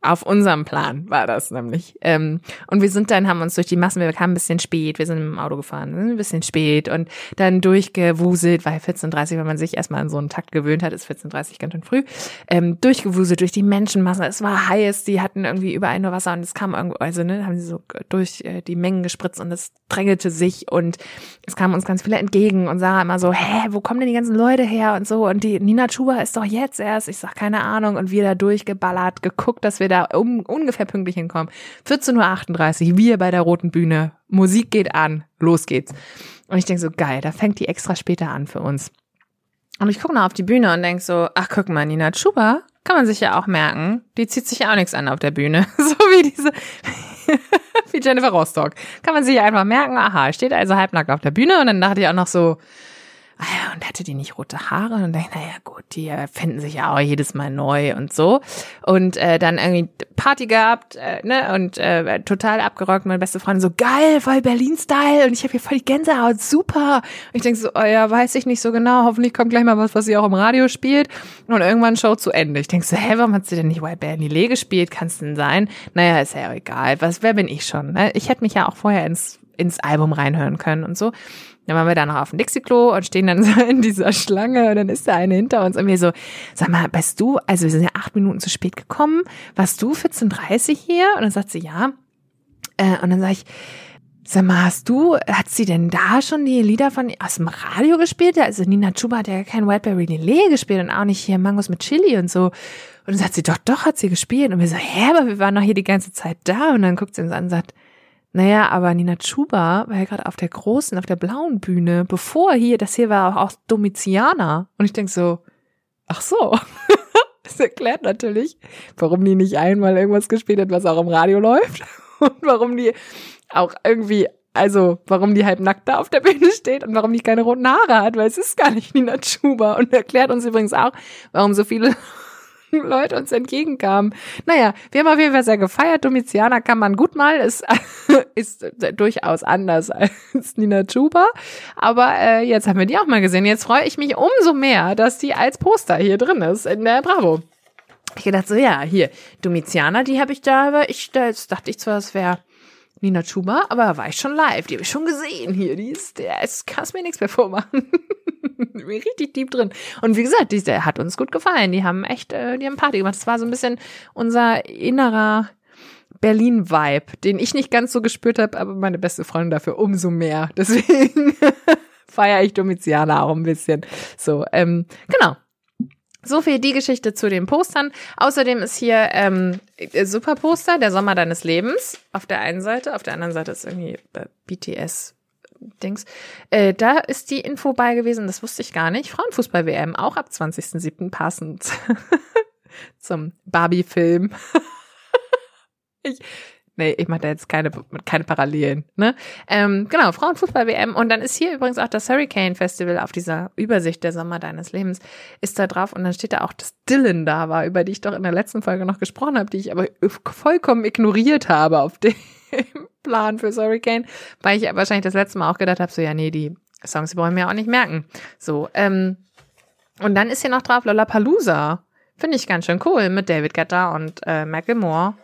Auf unserem Plan war das nämlich. Ähm, und wir sind dann, haben uns durch die Massen, wir kamen ein bisschen spät, wir sind im Auto gefahren, ein bisschen spät und dann durchgewuselt, weil 14.30 wenn man sich erstmal an so einen Takt gewöhnt hat, ist 14.30 ganz schön früh, ähm, durchgewuselt durch die Menschenmassen. Es war heiß, die hatten irgendwie überall nur Wasser und es kam irgendwo, also ne, haben sie so durch äh, die Mengen gespritzt und es drängelte sich und es kamen uns ganz viele entgegen und Sarah immer so, hä, wo kommen denn die ganzen Leute her und so und die Nina Chuba ist doch jetzt erst, ich sag keine Ahnung und wir da durchgeballert, geguckt, dass wir wir da um, ungefähr pünktlich hinkommen. 14.38 Uhr, wir bei der roten Bühne. Musik geht an, los geht's. Und ich denke so, geil, da fängt die extra später an für uns. Und ich gucke noch auf die Bühne und denk so, ach guck mal, Nina Chuba, kann man sich ja auch merken, die zieht sich ja auch nichts an auf der Bühne. so wie diese, wie Jennifer Rostock. Kann man sich ja einfach merken, aha, steht also halbnackt auf der Bühne und dann dachte ich auch noch so, und hatte die nicht rote Haare? Und denke, naja, gut, die finden sich ja auch jedes Mal neu und so. Und äh, dann irgendwie Party gehabt, äh, ne, und äh, total abgerockt, meine beste Freundin so, geil, voll Berlin-Style und ich habe hier voll die Gänsehaut, super. Und ich denke so, oh ja, weiß ich nicht so genau, hoffentlich kommt gleich mal was, was sie auch im Radio spielt. Und irgendwann Show zu Ende. Ich denke so, hä, warum hat sie denn nicht Bernie Lee gespielt? Kann es denn sein? Naja, ist ja egal. Was, wer bin ich schon? Ne? Ich hätte mich ja auch vorher ins ins Album reinhören können und so. Dann waren wir da noch auf dem Dixie-Klo und stehen dann so in dieser Schlange und dann ist da eine hinter uns und wir so, sag mal, bist du, also wir sind ja acht Minuten zu spät gekommen, warst du 14.30 hier? Und dann sagt sie, ja. Äh, und dann sag ich, Sag mal, hast du, hat sie denn da schon die Lieder von aus dem Radio gespielt? Also Nina Chuba hat ja kein Whiteberry Lillet gespielt und auch nicht hier Mangos mit Chili und so. Und dann sagt sie, doch, doch, hat sie gespielt. Und wir so, hä, aber wir waren doch hier die ganze Zeit da. Und dann guckt sie uns an und sagt, naja, aber Nina Chuba war ja gerade auf der großen, auf der blauen Bühne, bevor hier, das hier war auch Domitianer. Und ich denk so, ach so. das erklärt natürlich, warum die nicht einmal irgendwas gespielt hat, was auch im Radio läuft. Und warum die auch irgendwie, also warum die halb nackt da auf der Bühne steht und warum die keine roten Haare hat, weil es ist gar nicht Nina Chuba. Und erklärt uns übrigens auch, warum so viele Leute uns entgegenkamen. Naja, wir haben auf jeden Fall sehr gefeiert. Domitianer kann man gut mal, ist, ist durchaus anders als Nina Chuba. Aber äh, jetzt haben wir die auch mal gesehen. Jetzt freue ich mich umso mehr, dass die als Poster hier drin ist in der Bravo. Ich gedacht so, ja, hier, Domitianer, die habe ich da, aber ich, da dachte ich zwar, das wäre Nina Chuba, aber war ich schon live. Die habe ich schon gesehen hier. Die ist, der ist, kannst mir nichts mehr vormachen. Richtig deep drin. Und wie gesagt, die, der hat uns gut gefallen. Die haben echt, äh, die haben Party gemacht. Das war so ein bisschen unser innerer Berlin-Vibe, den ich nicht ganz so gespürt habe, aber meine beste Freundin dafür umso mehr. Deswegen feiere ich Domitianer auch ein bisschen. So, ähm, genau. So viel die Geschichte zu den Postern. Außerdem ist hier ähm, super Poster, der Sommer deines Lebens auf der einen Seite, auf der anderen Seite ist irgendwie äh, BTS Dings. Äh, da ist die Info bei gewesen, das wusste ich gar nicht. Frauenfußball-WM, auch ab 20.07. passend zum Barbie-Film. ich, Nee, ich mache da jetzt keine, keine Parallelen. Ne? Ähm, genau, Frauenfußball-WM. Und dann ist hier übrigens auch das Hurricane Festival auf dieser Übersicht der Sommer deines Lebens, ist da drauf. Und dann steht da auch, dass Dylan da war, über die ich doch in der letzten Folge noch gesprochen habe, die ich aber vollkommen ignoriert habe auf dem Plan fürs Hurricane, weil ich wahrscheinlich das letzte Mal auch gedacht habe, so ja, nee, die Songs, die wollen wir auch nicht merken. So, ähm, und dann ist hier noch drauf Lollapalooza. Finde ich ganz schön cool mit David Guetta und äh, Macklemore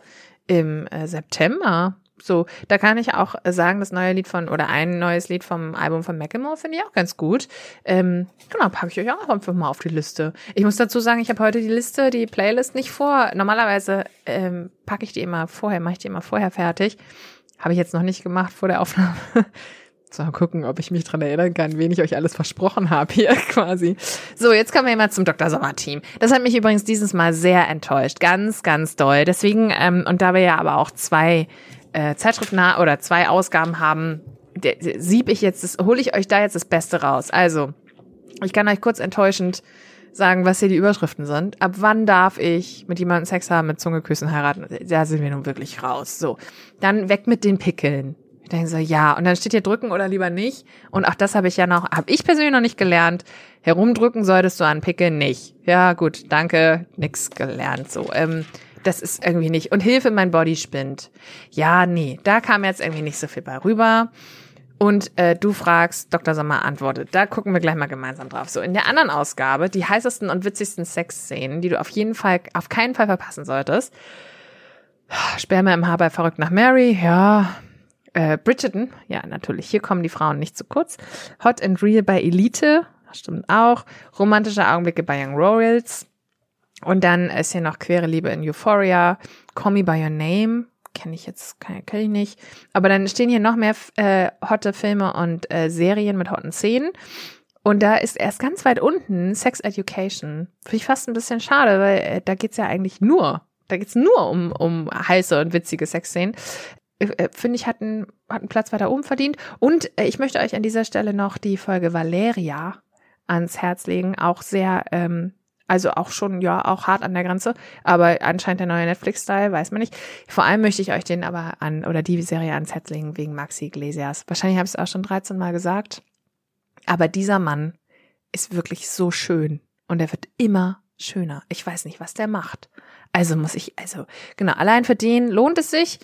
im äh, September. So, da kann ich auch sagen, das neue Lied von, oder ein neues Lied vom Album von Macklemore finde ich auch ganz gut. Ähm, genau, packe ich euch auch einfach mal auf die Liste. Ich muss dazu sagen, ich habe heute die Liste, die Playlist nicht vor. Normalerweise ähm, packe ich die immer vorher, mache ich die immer vorher fertig. Habe ich jetzt noch nicht gemacht vor der Aufnahme. So, gucken, ob ich mich dran erinnern kann, wen ich euch alles versprochen habe hier quasi. So, jetzt kommen wir mal zum Dr. Sommer Team. Das hat mich übrigens dieses Mal sehr enttäuscht. Ganz, ganz doll. Deswegen, ähm, und da wir ja aber auch zwei äh, Zeitschriften oder zwei Ausgaben haben, sieb ich jetzt, das, hole ich euch da jetzt das Beste raus. Also, ich kann euch kurz enttäuschend sagen, was hier die Überschriften sind. Ab wann darf ich mit jemandem Sex haben, mit Zunge küssen, heiraten? Da sind wir nun wirklich raus. So, dann weg mit den Pickeln. Ich denke so, ja. Und dann steht hier drücken oder lieber nicht. Und auch das habe ich ja noch, habe ich persönlich noch nicht gelernt. Herumdrücken solltest du an Pickel nicht. Ja, gut, danke, nix gelernt. So, ähm, das ist irgendwie nicht. Und Hilfe, mein Body spinnt. Ja, nee, da kam jetzt irgendwie nicht so viel bei rüber. Und äh, du fragst, Dr. Sommer antwortet. Da gucken wir gleich mal gemeinsam drauf. So, in der anderen Ausgabe, die heißesten und witzigsten Sexszenen, die du auf jeden Fall, auf keinen Fall verpassen solltest. Sperma im Haar bei Verrückt nach Mary, ja, äh, Bridgerton, ja, natürlich, hier kommen die Frauen nicht zu kurz. Hot and Real bei Elite, stimmt auch. Romantische Augenblicke bei Young Royals. Und dann ist hier noch Queere Liebe in Euphoria. Call Me By Your Name. Kenne ich jetzt, kenne kenn ich nicht. Aber dann stehen hier noch mehr äh, hotte Filme und äh, Serien mit hotten Szenen. Und da ist erst ganz weit unten Sex Education. Finde ich fast ein bisschen schade, weil äh, da geht's ja eigentlich nur, da geht's nur um, um heiße und witzige Sexszenen. Äh, äh, finde ich, hat einen, hat einen Platz weiter oben verdient. Und äh, ich möchte euch an dieser Stelle noch die Folge Valeria ans Herz legen. Auch sehr, ähm, also auch schon, ja, auch hart an der Grenze. Aber anscheinend der neue Netflix-Style, weiß man nicht. Vor allem möchte ich euch den aber an, oder die Serie ans Herz legen wegen Maxi Iglesias. Wahrscheinlich habe ich es auch schon 13 Mal gesagt. Aber dieser Mann ist wirklich so schön. Und er wird immer schöner. Ich weiß nicht, was der macht. Also muss ich, also genau, allein für den lohnt es sich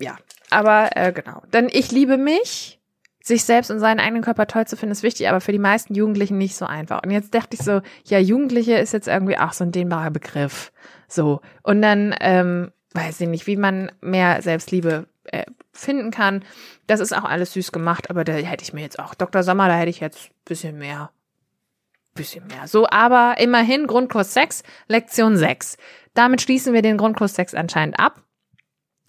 ja, aber äh, genau. Denn ich liebe mich. Sich selbst und seinen eigenen Körper toll zu finden, ist wichtig, aber für die meisten Jugendlichen nicht so einfach. Und jetzt dachte ich so, ja, Jugendliche ist jetzt irgendwie auch so ein dehnbarer Begriff. So. Und dann, ähm, weiß ich nicht, wie man mehr Selbstliebe äh, finden kann. Das ist auch alles süß gemacht, aber da hätte ich mir jetzt auch, Dr. Sommer, da hätte ich jetzt bisschen mehr bisschen mehr. So, aber immerhin Grundkurs 6, Lektion 6. Damit schließen wir den Grundkurs 6 anscheinend ab.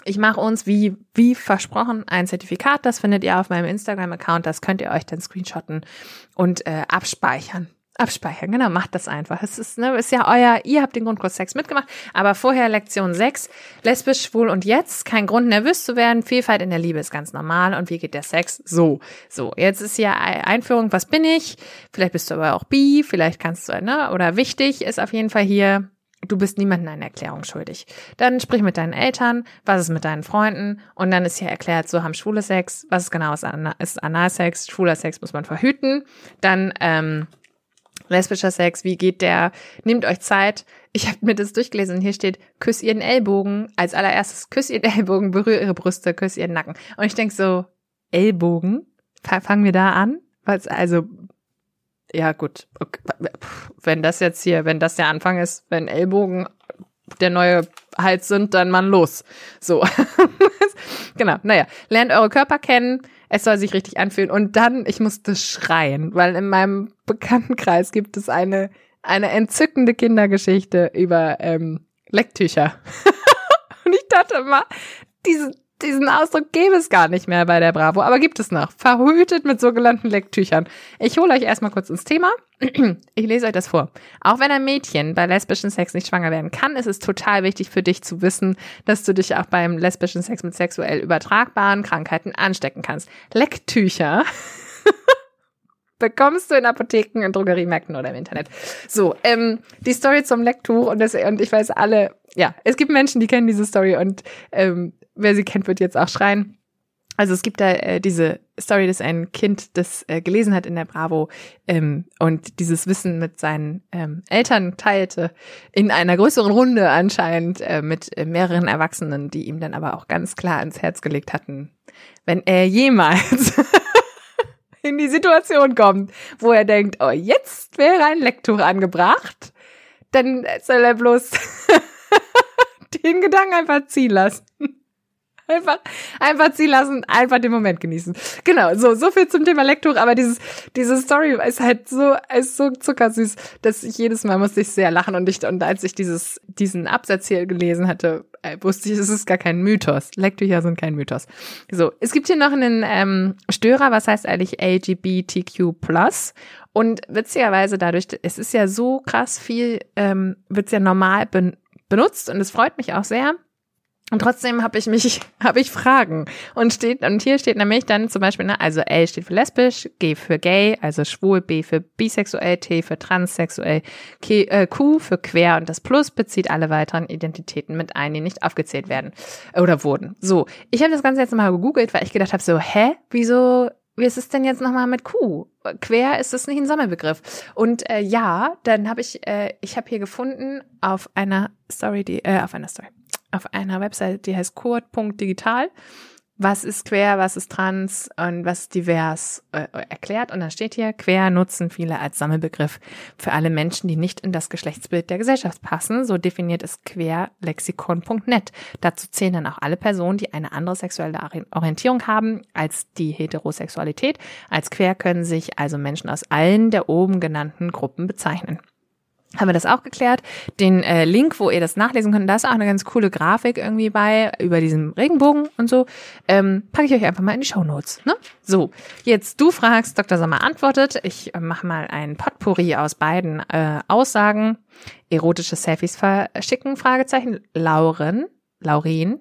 Ich mache uns wie, wie versprochen ein Zertifikat. Das findet ihr auf meinem Instagram-Account. Das könnt ihr euch dann screenshotten und äh, abspeichern. Abspeichern, genau, macht das einfach. Es ist, ne, ist ja euer, ihr habt den Grundkurs Sex mitgemacht, aber vorher Lektion 6, lesbisch, schwul und jetzt, kein Grund nervös zu werden, Vielfalt in der Liebe ist ganz normal und wie geht der Sex? So, so, jetzt ist hier Einführung, was bin ich? Vielleicht bist du aber auch bi, vielleicht kannst du, ne, oder wichtig ist auf jeden Fall hier, du bist niemandem eine Erklärung schuldig. Dann sprich mit deinen Eltern, was ist mit deinen Freunden und dann ist hier erklärt, so haben schwule Sex, was ist genau ist, Analsex, schwuler Sex muss man verhüten. Dann ähm, lesbischer Sex, wie geht der? Nehmt euch Zeit. Ich habe mir das durchgelesen hier steht, küss ihren Ellbogen. Als allererstes, küss ihren Ellbogen, berühre ihre Brüste, küss ihren Nacken. Und ich denk so, Ellbogen? Fangen wir da an? Also ja gut, okay. wenn das jetzt hier, wenn das der Anfang ist, wenn Ellbogen der neue Hals sind, dann mal los. So. genau, naja, lernt eure Körper kennen, es soll sich richtig anfühlen und dann, ich musste schreien, weil in meinem Bekanntenkreis gibt es eine, eine entzückende Kindergeschichte über ähm, Lecktücher. und ich dachte immer, diese, diesen Ausdruck gäbe es gar nicht mehr bei der Bravo, aber gibt es noch. Verhütet mit sogenannten Lecktüchern. Ich hole euch erstmal kurz ins Thema. Ich lese euch das vor. Auch wenn ein Mädchen bei lesbischen Sex nicht schwanger werden kann, ist es total wichtig für dich zu wissen, dass du dich auch beim lesbischen Sex mit sexuell übertragbaren Krankheiten anstecken kannst. Lecktücher bekommst du in Apotheken, in Drogeriemärkten oder im Internet. So, ähm, die Story zum Lecktuch und, das, und ich weiß alle, ja, es gibt Menschen, die kennen diese Story und ähm, wer sie kennt, wird jetzt auch schreien. Also es gibt da äh, diese Story, dass ein Kind das äh, gelesen hat in der Bravo ähm, und dieses Wissen mit seinen ähm, Eltern teilte in einer größeren Runde anscheinend äh, mit äh, mehreren Erwachsenen, die ihm dann aber auch ganz klar ans Herz gelegt hatten, wenn er jemals in die Situation kommt, wo er denkt, oh, jetzt wäre ein Lecktuch angebracht, dann soll er bloß den Gedanken einfach ziehen lassen. Einfach, einfach ziehen lassen, einfach den Moment genießen. Genau, so, so viel zum Thema Lektor, aber dieses, diese Story ist halt so, ist so zuckersüß, dass ich jedes Mal musste ich sehr lachen und ich, und als ich dieses, diesen Absatz hier gelesen hatte, äh, wusste ich, es ist gar kein Mythos. Lecktücher sind kein Mythos. So, es gibt hier noch einen ähm, Störer, was heißt eigentlich LGBTQ+. Und witzigerweise dadurch, es ist ja so krass viel, ähm, wird's ja normal ben benutzt und es freut mich auch sehr. Und trotzdem habe ich mich, habe ich Fragen. Und steht, und hier steht nämlich dann zum Beispiel, ne, also L steht für lesbisch, G für gay, also schwul, B für bisexuell, T für transsexuell, K, äh, Q für quer und das Plus bezieht alle weiteren Identitäten mit ein, die nicht aufgezählt werden oder wurden. So, ich habe das Ganze jetzt mal gegoogelt, weil ich gedacht habe, so, hä, wieso wie ist es denn jetzt nochmal mit Q? Quer ist das nicht ein Sammelbegriff. Und äh, ja, dann habe ich, äh, ich habe hier gefunden auf einer Story, die, äh, auf einer Story, auf einer Website, die heißt kurt.digital was ist quer, was ist trans und was ist divers äh, erklärt. Und dann steht hier, quer nutzen viele als Sammelbegriff für alle Menschen, die nicht in das Geschlechtsbild der Gesellschaft passen. So definiert es querlexikon.net. Dazu zählen dann auch alle Personen, die eine andere sexuelle Orientierung haben als die Heterosexualität. Als quer können sich also Menschen aus allen der oben genannten Gruppen bezeichnen haben wir das auch geklärt. Den äh, Link, wo ihr das nachlesen könnt, da ist auch eine ganz coole Grafik irgendwie bei, über diesen Regenbogen und so. Ähm, packe ich euch einfach mal in die Show Notes. Ne? So, jetzt du fragst, Dr. Sommer antwortet. Ich äh, mache mal ein Potpourri aus beiden äh, Aussagen. Erotische Selfies verschicken, Fragezeichen. Lauren, Laurin,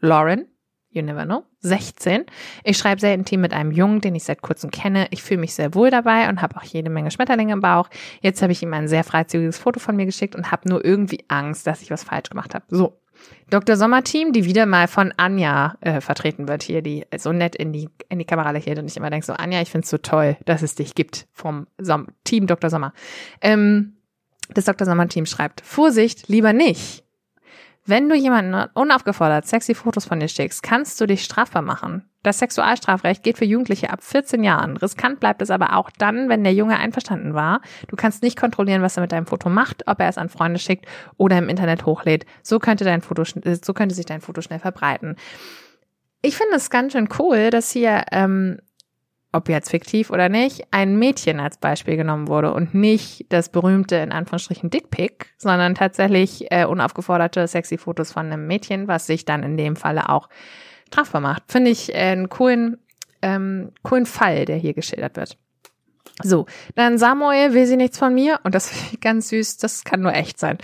Lauren, you never know. 16. Ich schreibe sehr intim mit einem Jungen, den ich seit kurzem kenne. Ich fühle mich sehr wohl dabei und habe auch jede Menge Schmetterlinge im Bauch. Jetzt habe ich ihm ein sehr freizügiges Foto von mir geschickt und habe nur irgendwie Angst, dass ich was falsch gemacht habe. So. Dr. Sommerteam, die wieder mal von Anja äh, vertreten wird hier, die so nett in die, in die Kamera lächelt und ich immer denke so, Anja, ich find's so toll, dass es dich gibt vom Som Team Dr. Sommer. Ähm, das Dr. Sommer-Team schreibt, Vorsicht, lieber nicht. Wenn du jemanden unaufgefordert sexy Fotos von dir schickst, kannst du dich strafbar machen. Das Sexualstrafrecht geht für Jugendliche ab 14 Jahren. Riskant bleibt es aber auch dann, wenn der Junge einverstanden war. Du kannst nicht kontrollieren, was er mit deinem Foto macht, ob er es an Freunde schickt oder im Internet hochlädt. So könnte dein Foto, so könnte sich dein Foto schnell verbreiten. Ich finde es ganz schön cool, dass hier ähm, ob jetzt fiktiv oder nicht, ein Mädchen als Beispiel genommen wurde und nicht das berühmte, in Anführungsstrichen, Dickpick, sondern tatsächlich äh, unaufgeforderte sexy Fotos von einem Mädchen, was sich dann in dem Falle auch strafbar macht. Finde ich äh, einen coolen, ähm, coolen Fall, der hier geschildert wird. So, dann Samuel will sie nichts von mir und das finde ich ganz süß, das kann nur echt sein.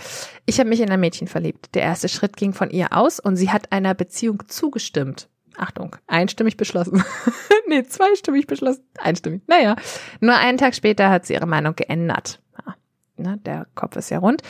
Ich habe mich in ein Mädchen verliebt. Der erste Schritt ging von ihr aus und sie hat einer Beziehung zugestimmt. Achtung, einstimmig beschlossen. nee, zweistimmig beschlossen. Einstimmig. Naja, nur einen Tag später hat sie ihre Meinung geändert. Ja, ne, der Kopf ist ja rund.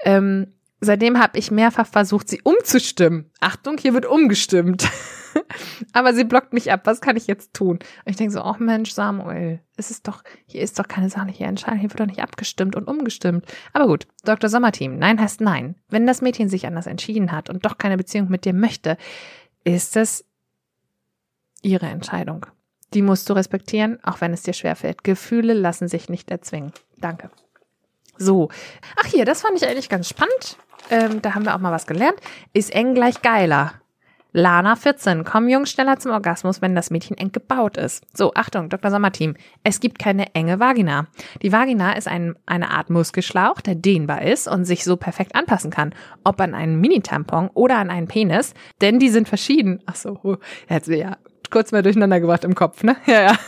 Ähm, seitdem habe ich mehrfach versucht, sie umzustimmen. Achtung, hier wird umgestimmt. Aber sie blockt mich ab. Was kann ich jetzt tun? Und ich denke so, ach Mensch, Samuel, es ist doch, hier ist doch keine sachliche Entscheidung, hier wird doch nicht abgestimmt und umgestimmt. Aber gut, Dr. Sommerteam, nein heißt nein. Wenn das Mädchen sich anders entschieden hat und doch keine Beziehung mit dir möchte, ist es ihre Entscheidung. Die musst du respektieren, auch wenn es dir schwerfällt. Gefühle lassen sich nicht erzwingen. Danke. So. Ach hier, das fand ich eigentlich ganz spannend. Ähm, da haben wir auch mal was gelernt. Ist eng gleich geiler. Lana 14. Kommen Jungs schneller zum Orgasmus, wenn das Mädchen eng gebaut ist. So, Achtung, Dr. Sommerteam. Es gibt keine enge Vagina. Die Vagina ist ein, eine Art Muskelschlauch, der dehnbar ist und sich so perfekt anpassen kann. Ob an einen Mini-Tampon oder an einen Penis, denn die sind verschieden. Ach so, jetzt ja kurz mal durcheinander gebracht im Kopf, ne? Ja, ja.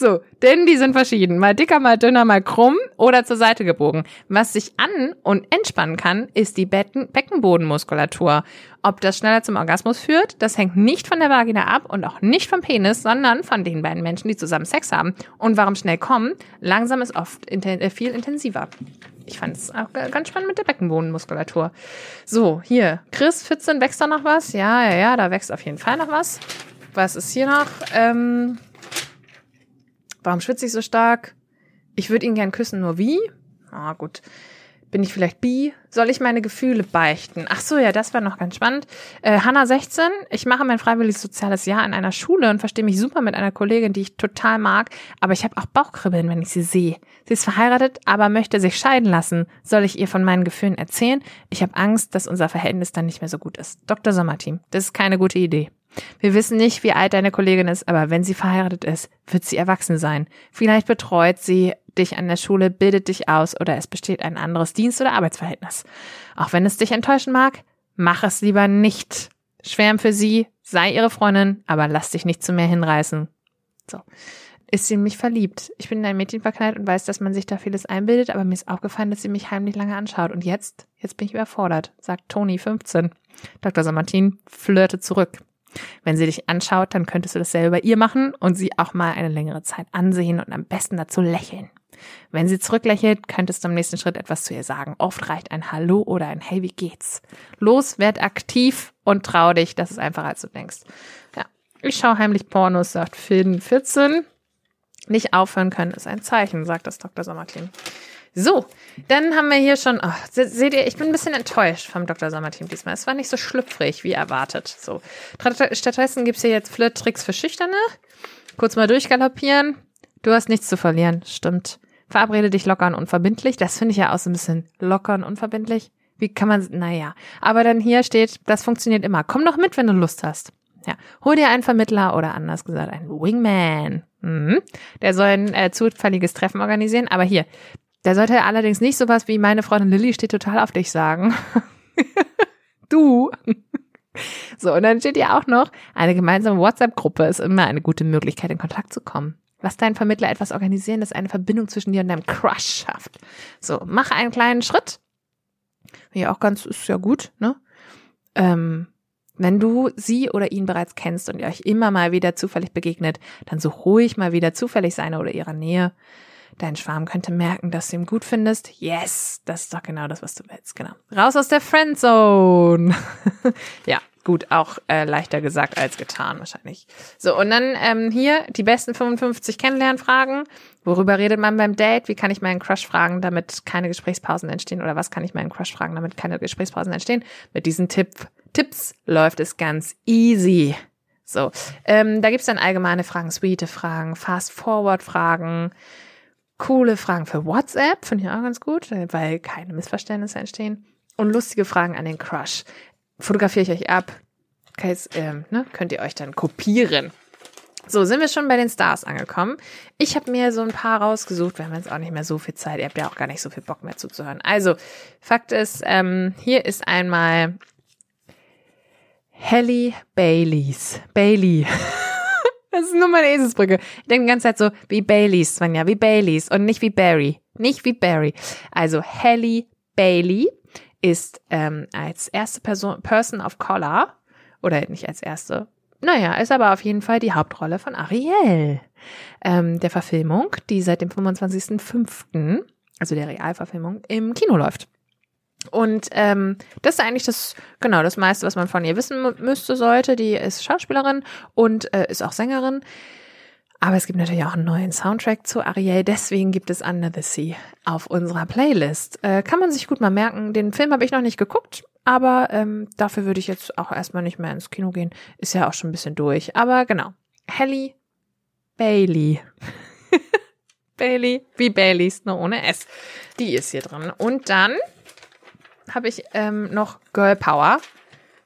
So, denn die sind verschieden. Mal dicker, mal dünner, mal krumm oder zur Seite gebogen. Was sich an- und entspannen kann, ist die Becken Beckenbodenmuskulatur. Ob das schneller zum Orgasmus führt, das hängt nicht von der Vagina ab und auch nicht vom Penis, sondern von den beiden Menschen, die zusammen Sex haben. Und warum schnell kommen? Langsam ist oft inten äh, viel intensiver. Ich fand es auch ganz spannend mit der Beckenbodenmuskulatur. So, hier. Chris, 14, wächst da noch was? Ja, ja, ja, da wächst auf jeden Fall noch was. Was ist hier noch? Ähm, Warum schwitze ich so stark? Ich würde ihn gern küssen, nur wie? Ah, gut. Bin ich vielleicht bi? Soll ich meine Gefühle beichten? Ach so, ja, das war noch ganz spannend. Äh, Hanna 16, ich mache mein freiwilliges soziales Jahr in einer Schule und verstehe mich super mit einer Kollegin, die ich total mag, aber ich habe auch Bauchkribbeln, wenn ich sie sehe. Sie ist verheiratet, aber möchte sich scheiden lassen. Soll ich ihr von meinen Gefühlen erzählen? Ich habe Angst, dass unser Verhältnis dann nicht mehr so gut ist. Dr. Sommerteam, das ist keine gute Idee. Wir wissen nicht, wie alt deine Kollegin ist, aber wenn sie verheiratet ist, wird sie erwachsen sein. Vielleicht betreut sie dich an der Schule, bildet dich aus oder es besteht ein anderes Dienst- oder Arbeitsverhältnis. Auch wenn es dich enttäuschen mag, mach es lieber nicht. Schwärm für sie, sei ihre Freundin, aber lass dich nicht zu mehr hinreißen. So. Ist sie in mich verliebt? Ich bin in ein Mädchen verknallt und weiß, dass man sich da vieles einbildet, aber mir ist aufgefallen, dass sie mich heimlich lange anschaut. Und jetzt, jetzt bin ich überfordert, sagt Toni 15. Dr. Samartin flirte zurück. Wenn sie dich anschaut, dann könntest du dasselbe bei ihr machen und sie auch mal eine längere Zeit ansehen und am besten dazu lächeln. Wenn sie zurücklächelt, könntest du im nächsten Schritt etwas zu ihr sagen. Oft reicht ein Hallo oder ein Hey, wie geht's? Los, werd aktiv und trau dich. Das ist einfacher, als du denkst. Ja. Ich schaue heimlich Pornos, sagt Finn 14. Nicht aufhören können ist ein Zeichen, sagt das Dr. Sommerkling. So, dann haben wir hier schon, oh, seht ihr, ich bin ein bisschen enttäuscht vom Dr. Sommerteam diesmal. Es war nicht so schlüpfrig wie erwartet. So, stattdessen gibt's hier jetzt Flirt-Tricks für Schüchterne. Kurz mal durchgaloppieren. Du hast nichts zu verlieren, stimmt. Verabrede dich locker und unverbindlich. Das finde ich ja auch so ein bisschen locker und unverbindlich. Wie kann man, naja. Aber dann hier steht, das funktioniert immer. Komm doch mit, wenn du Lust hast. Ja, hol dir einen Vermittler oder anders gesagt einen Wingman. Mhm. Der soll ein äh, zufälliges Treffen organisieren. Aber hier, der sollte allerdings nicht sowas wie meine Freundin Lilly steht total auf dich sagen. du. So, und dann steht ja auch noch, eine gemeinsame WhatsApp-Gruppe ist immer eine gute Möglichkeit, in Kontakt zu kommen. Lass deinen Vermittler etwas organisieren, das eine Verbindung zwischen dir und deinem Crush schafft. So, mach einen kleinen Schritt. Ja, auch ganz, ist ja gut, ne? Ähm, wenn du sie oder ihn bereits kennst und ihr euch immer mal wieder zufällig begegnet, dann so ruhig mal wieder zufällig seine oder ihrer Nähe. Dein Schwarm könnte merken, dass du ihn gut findest. Yes, das ist doch genau das, was du willst. Genau. Raus aus der Friendzone. ja, gut, auch äh, leichter gesagt als getan wahrscheinlich. So, und dann ähm, hier die besten 55 Kennenlernfragen. Worüber redet man beim Date? Wie kann ich meinen Crush fragen, damit keine Gesprächspausen entstehen? Oder was kann ich meinen Crush fragen, damit keine Gesprächspausen entstehen? Mit diesen Tipp, Tipps läuft es ganz easy. So, ähm, da gibt's dann allgemeine Fragen, sweete Fragen, Fast-Forward-Fragen, coole Fragen für WhatsApp, finde ich auch ganz gut, weil keine Missverständnisse entstehen. Und lustige Fragen an den Crush. Fotografiere ich euch ab. Ähm, ne, könnt ihr euch dann kopieren. So, sind wir schon bei den Stars angekommen. Ich habe mir so ein paar rausgesucht. Wir haben jetzt auch nicht mehr so viel Zeit. Ihr habt ja auch gar nicht so viel Bock mehr zuzuhören. Also, Fakt ist, ähm, hier ist einmal Halle Baileys. Bailey. Das ist nur meine Eselsbrücke. Ich denke die ganze Zeit so wie Baileys, Svenja, wie Baileys und nicht wie Barry. Nicht wie Barry. Also Halle Bailey ist ähm, als erste Person, Person of Color, oder nicht als erste, naja, ist aber auf jeden Fall die Hauptrolle von Ariel, ähm, der Verfilmung, die seit dem 25.05., also der Realverfilmung, im Kino läuft. Und ähm, das ist eigentlich das, genau, das meiste, was man von ihr wissen müsste, sollte. Die ist Schauspielerin und äh, ist auch Sängerin. Aber es gibt natürlich auch einen neuen Soundtrack zu Ariel, deswegen gibt es Under the Sea auf unserer Playlist. Äh, kann man sich gut mal merken. Den Film habe ich noch nicht geguckt, aber ähm, dafür würde ich jetzt auch erstmal nicht mehr ins Kino gehen. Ist ja auch schon ein bisschen durch. Aber genau. Halle Bailey. Bailey, wie Baileys, nur ohne S. Die ist hier drin. Und dann habe ich ähm, noch Girl Power.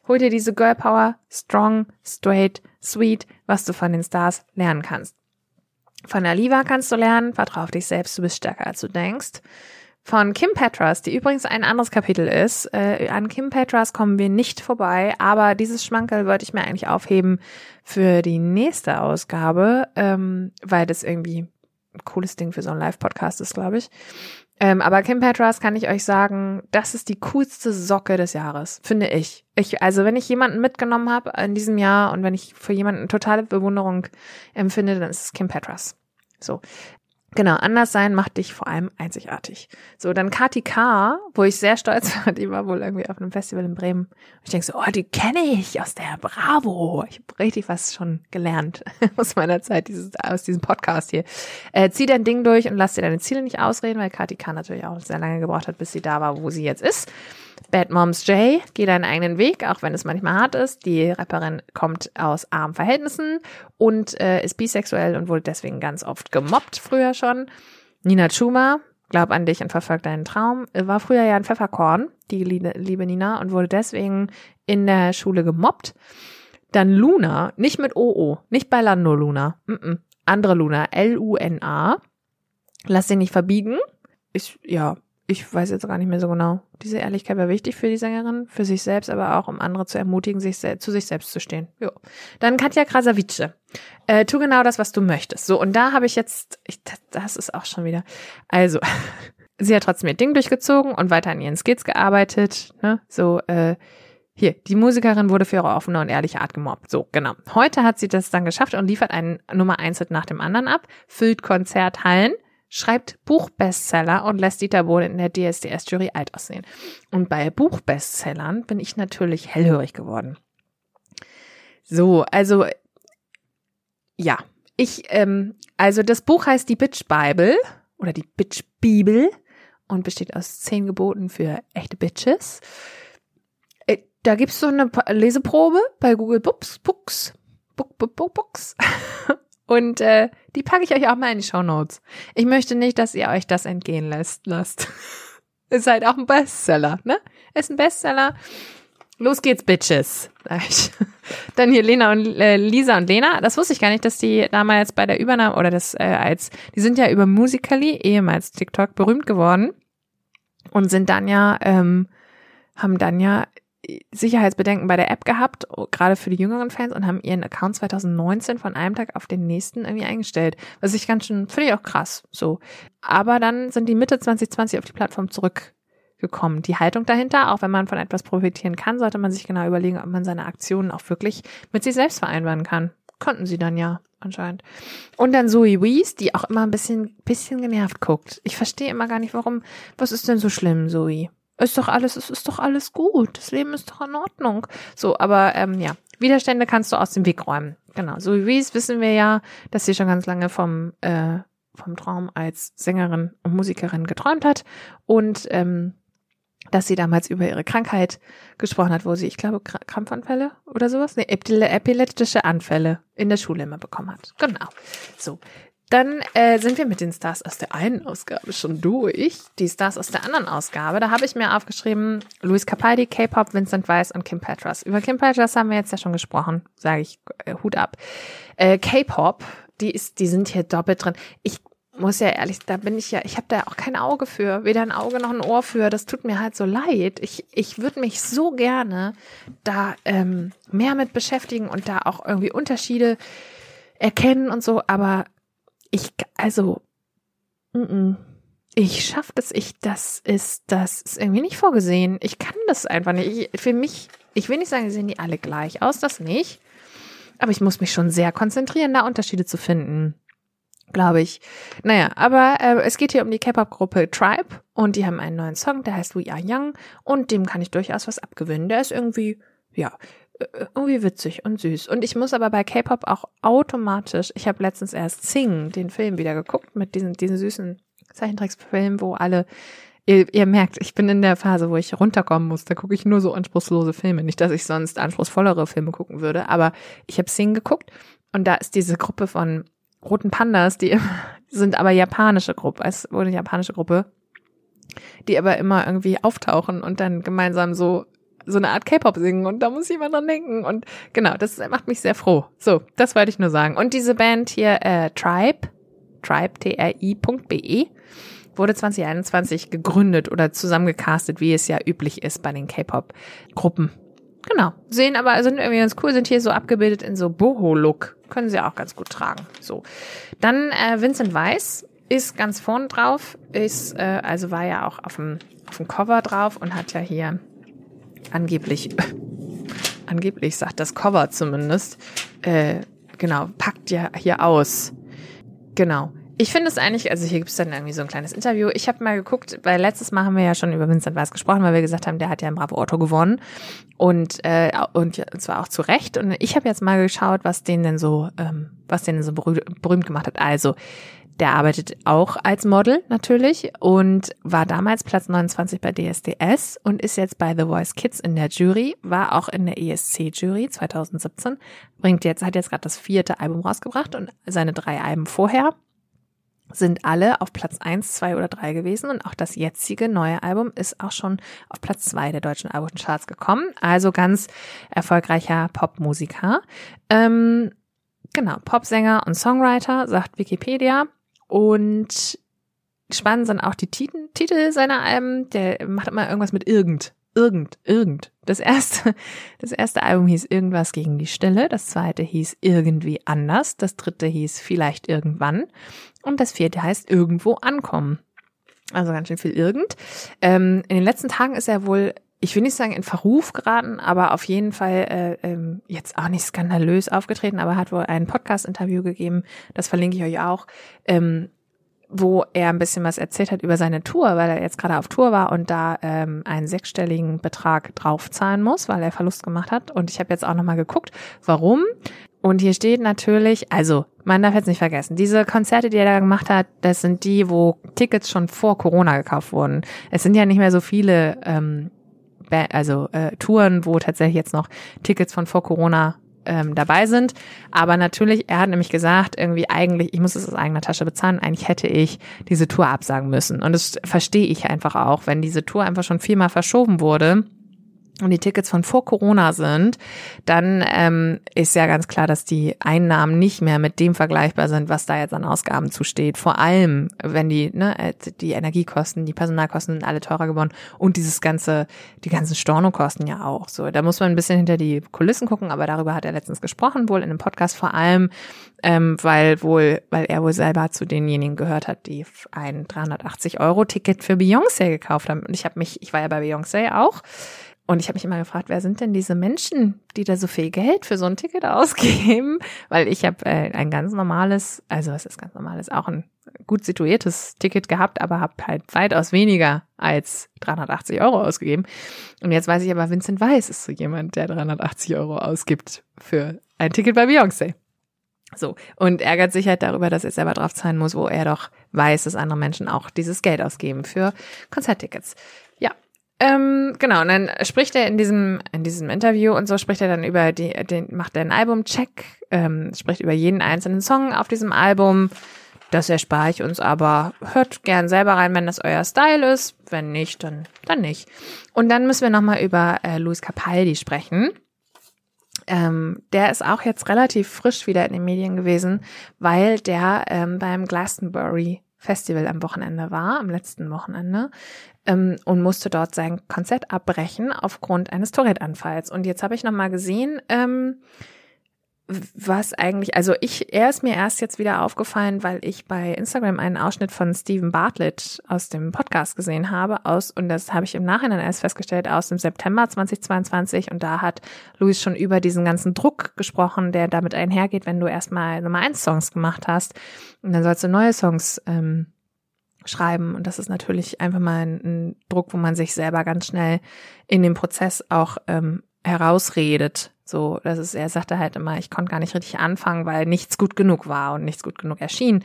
Hol dir diese Girl Power, strong, straight, sweet, was du von den Stars lernen kannst. Von Aliva kannst du lernen, vertrau auf dich selbst, du bist stärker als du denkst. Von Kim Petras, die übrigens ein anderes Kapitel ist. Äh, an Kim Petras kommen wir nicht vorbei, aber dieses Schmankerl wollte ich mir eigentlich aufheben für die nächste Ausgabe, ähm, weil das irgendwie ein cooles Ding für so einen Live-Podcast ist, glaube ich. Ähm, aber Kim Petras kann ich euch sagen, das ist die coolste Socke des Jahres, finde ich. Ich, also wenn ich jemanden mitgenommen habe in diesem Jahr und wenn ich für jemanden totale Bewunderung empfinde, dann ist es Kim Petras. So. Genau, anders sein macht dich vor allem einzigartig. So, dann Kati K., wo ich sehr stolz war, die war wohl irgendwie auf einem Festival in Bremen. Ich denke so, oh, die kenne ich aus der Bravo. Ich habe richtig was schon gelernt aus meiner Zeit, dieses, aus diesem Podcast hier. Äh, zieh dein Ding durch und lass dir deine Ziele nicht ausreden, weil Kati K. natürlich auch sehr lange gebraucht hat, bis sie da war, wo sie jetzt ist. Bad Moms J, geh deinen eigenen Weg, auch wenn es manchmal hart ist. Die Rapperin kommt aus armen Verhältnissen und äh, ist bisexuell und wurde deswegen ganz oft gemobbt früher schon. Nina Chuma, glaub an dich und verfolg deinen Traum, war früher ja ein Pfefferkorn, die liebe Nina, und wurde deswegen in der Schule gemobbt. Dann Luna, nicht mit OO, nicht bei Lando Luna, mm -mm. andere Luna, L-U-N-A. Lass dich nicht verbiegen. Ich, ja, ich weiß jetzt gar nicht mehr so genau. Diese Ehrlichkeit war wichtig für die Sängerin, für sich selbst, aber auch um andere zu ermutigen, sich zu sich selbst zu stehen. Jo. Dann Katja Krasavice. Äh, tu genau das, was du möchtest. So, und da habe ich jetzt, ich, das ist auch schon wieder. Also, sie hat trotzdem ihr Ding durchgezogen und weiter an ihren Skits gearbeitet. Ne? So, äh, hier, die Musikerin wurde für ihre offene und ehrliche Art gemobbt. So, genau. Heute hat sie das dann geschafft und liefert einen Nummer 1 nach dem anderen ab, füllt Konzerthallen schreibt Buchbestseller und lässt Dieter Bohlen in der DSDS-Jury alt aussehen. Und bei Buchbestsellern bin ich natürlich hellhörig geworden. So, also ja, ich, ähm, also das Buch heißt die Bitch Bible oder die Bitch Bibel und besteht aus zehn Geboten für echte Bitches. Äh, da gibt's so eine Leseprobe bei Google Books, Books, Book, Book, Book, Books. Und äh, die packe ich euch auch mal in die Show Notes. Ich möchte nicht, dass ihr euch das entgehen lässt. lasst. Ist halt auch ein Bestseller, ne? Ist ein Bestseller. Los geht's, Bitches. Dann hier Lena und äh, Lisa und Lena. Das wusste ich gar nicht, dass die damals bei der Übernahme oder das äh, als die sind ja über Musically ehemals TikTok berühmt geworden und sind dann ja ähm, haben dann ja Sicherheitsbedenken bei der App gehabt, gerade für die jüngeren Fans, und haben ihren Account 2019 von einem Tag auf den nächsten irgendwie eingestellt. Was ich ganz schön, finde ich auch krass, so. Aber dann sind die Mitte 2020 auf die Plattform zurückgekommen. Die Haltung dahinter, auch wenn man von etwas profitieren kann, sollte man sich genau überlegen, ob man seine Aktionen auch wirklich mit sich selbst vereinbaren kann. Konnten sie dann ja anscheinend. Und dann Zoe Wees, die auch immer ein bisschen, bisschen genervt guckt. Ich verstehe immer gar nicht, warum, was ist denn so schlimm, Zoe? Ist doch alles, es ist doch alles gut. Das Leben ist doch in Ordnung. So, aber ähm, ja, Widerstände kannst du aus dem Weg räumen. Genau. So wie es wissen wir ja, dass sie schon ganz lange vom, äh, vom Traum als Sängerin und Musikerin geträumt hat und ähm, dass sie damals über ihre Krankheit gesprochen hat, wo sie, ich glaube, Krampfanfälle oder sowas, nee, epileptische Anfälle in der Schule immer bekommen hat. Genau. So. Dann äh, sind wir mit den Stars aus der einen Ausgabe schon durch. Die Stars aus der anderen Ausgabe, da habe ich mir aufgeschrieben, Luis Capaldi, K-Pop, Vincent Weiss und Kim Petras. Über Kim Petras haben wir jetzt ja schon gesprochen, sage ich, äh, Hut ab. Äh, K-Pop, die ist, die sind hier doppelt drin. Ich muss ja ehrlich, da bin ich ja, ich habe da auch kein Auge für, weder ein Auge noch ein Ohr für. Das tut mir halt so leid. Ich, ich würde mich so gerne da ähm, mehr mit beschäftigen und da auch irgendwie Unterschiede erkennen und so, aber ich, also, mm -mm. ich schaff das, ich, das ist, das ist irgendwie nicht vorgesehen. Ich kann das einfach nicht. Ich, für mich, ich will nicht sagen, sehen die alle gleich aus, das nicht. Aber ich muss mich schon sehr konzentrieren, da Unterschiede zu finden. Glaube ich. Naja, aber äh, es geht hier um die K-Pop-Gruppe Tribe und die haben einen neuen Song, der heißt We Are Young und dem kann ich durchaus was abgewinnen. Der ist irgendwie, ja, irgendwie witzig und süß. Und ich muss aber bei K-Pop auch automatisch, ich habe letztens erst Sing, den Film wieder geguckt, mit diesen, diesen süßen Zeichentricksfilm, wo alle, ihr, ihr merkt, ich bin in der Phase, wo ich runterkommen muss, da gucke ich nur so anspruchslose Filme. Nicht, dass ich sonst anspruchsvollere Filme gucken würde, aber ich habe Sing geguckt und da ist diese Gruppe von roten Pandas, die sind aber japanische Gruppe, es wurde eine japanische Gruppe, die aber immer irgendwie auftauchen und dann gemeinsam so so eine Art K-Pop singen und da muss immer dran denken und genau, das macht mich sehr froh. So, das wollte ich nur sagen. Und diese Band hier, äh, Tribe, Tribe, T-R-I.be, wurde 2021 gegründet oder zusammengecastet, wie es ja üblich ist bei den K-Pop-Gruppen. Genau. Sehen aber, sind irgendwie ganz cool, sind hier so abgebildet in so Boho-Look. Können sie auch ganz gut tragen. So. Dann äh, Vincent Weiss ist ganz vorne drauf, ist, äh, also war ja auch auf dem, auf dem Cover drauf und hat ja hier angeblich, angeblich sagt das Cover zumindest, äh, genau, packt ja hier aus. Genau. Ich finde es eigentlich, also hier gibt es dann irgendwie so ein kleines Interview. Ich habe mal geguckt, weil letztes Mal haben wir ja schon über Vincent Weiss gesprochen, weil wir gesagt haben, der hat ja ein Bravo Otto gewonnen und äh, und zwar auch zu Recht. Und ich habe jetzt mal geschaut, was den denn so, ähm, was den denn so berühmt gemacht hat. Also der arbeitet auch als Model natürlich und war damals Platz 29 bei DSDS und ist jetzt bei The Voice Kids in der Jury, war auch in der ESC-Jury 2017, bringt jetzt, hat jetzt gerade das vierte Album rausgebracht und seine drei Alben vorher sind alle auf Platz eins, zwei oder drei gewesen und auch das jetzige neue Album ist auch schon auf Platz zwei der deutschen Albumcharts gekommen. Also ganz erfolgreicher Popmusiker. Ähm, genau, Popsänger und Songwriter, sagt Wikipedia. Und spannend sind auch die Titel, Titel seiner Alben. Der macht immer irgendwas mit irgend. Irgend, irgend. Das erste, das erste Album hieß Irgendwas gegen die Stille. Das zweite hieß Irgendwie anders. Das dritte hieß Vielleicht irgendwann. Und das vierte heißt Irgendwo ankommen. Also ganz schön viel irgend. Ähm, in den letzten Tagen ist er wohl ich will nicht sagen in Verruf geraten, aber auf jeden Fall äh, ähm, jetzt auch nicht skandalös aufgetreten, aber hat wohl ein Podcast-Interview gegeben, das verlinke ich euch auch, ähm, wo er ein bisschen was erzählt hat über seine Tour, weil er jetzt gerade auf Tour war und da ähm, einen sechsstelligen Betrag draufzahlen muss, weil er Verlust gemacht hat. Und ich habe jetzt auch nochmal geguckt, warum. Und hier steht natürlich, also man darf jetzt nicht vergessen, diese Konzerte, die er da gemacht hat, das sind die, wo Tickets schon vor Corona gekauft wurden. Es sind ja nicht mehr so viele ähm, also äh, Touren, wo tatsächlich jetzt noch Tickets von vor Corona ähm, dabei sind. Aber natürlich, er hat nämlich gesagt, irgendwie eigentlich, ich muss es aus eigener Tasche bezahlen, eigentlich hätte ich diese Tour absagen müssen. Und das verstehe ich einfach auch, wenn diese Tour einfach schon viermal verschoben wurde und die Tickets von vor Corona sind, dann ähm, ist ja ganz klar, dass die Einnahmen nicht mehr mit dem vergleichbar sind, was da jetzt an Ausgaben zusteht. Vor allem, wenn die ne, äh, die Energiekosten, die Personalkosten sind alle teurer geworden und dieses ganze, die ganzen Stornokosten ja auch. So, da muss man ein bisschen hinter die Kulissen gucken, aber darüber hat er letztens gesprochen, wohl in einem Podcast vor allem, ähm, weil wohl, weil er wohl selber zu denjenigen gehört hat, die ein 380 Euro Ticket für Beyoncé gekauft haben. Und ich habe mich, ich war ja bei Beyoncé auch und ich habe mich immer gefragt, wer sind denn diese Menschen, die da so viel Geld für so ein Ticket ausgeben? Weil ich habe äh, ein ganz normales, also was ist ganz normales, auch ein gut situiertes Ticket gehabt, aber habe halt weitaus weniger als 380 Euro ausgegeben. Und jetzt weiß ich aber, Vincent Weiss ist so jemand, der 380 Euro ausgibt für ein Ticket bei Beyoncé. So, und ärgert sich halt darüber, dass er selber drauf zahlen muss, wo er doch weiß, dass andere Menschen auch dieses Geld ausgeben für Konzerttickets. Ähm, genau, und dann spricht er in diesem, in diesem Interview und so spricht er dann über die, den, macht er einen Albumcheck, ähm, spricht über jeden einzelnen Song auf diesem Album. Das erspare ich uns aber. Hört gern selber rein, wenn das euer Style ist. Wenn nicht, dann, dann nicht. Und dann müssen wir nochmal über äh, Luis Capaldi sprechen. Ähm, der ist auch jetzt relativ frisch wieder in den Medien gewesen, weil der ähm, beim Glastonbury Festival am Wochenende war, am letzten Wochenende ähm, und musste dort sein Konzert abbrechen aufgrund eines Tourette-Anfalls. Und jetzt habe ich nochmal gesehen, ähm, was eigentlich, also ich, er ist mir erst jetzt wieder aufgefallen, weil ich bei Instagram einen Ausschnitt von Stephen Bartlett aus dem Podcast gesehen habe, aus, und das habe ich im Nachhinein erst festgestellt, aus dem September 2022. Und da hat Luis schon über diesen ganzen Druck gesprochen, der damit einhergeht, wenn du erstmal Nummer eins Songs gemacht hast. Und dann sollst du neue Songs ähm, schreiben. Und das ist natürlich einfach mal ein, ein, Druck, wo man sich selber ganz schnell in dem Prozess auch ähm, herausredet. So, das ist, er sagte halt immer, ich konnte gar nicht richtig anfangen, weil nichts gut genug war und nichts gut genug erschien.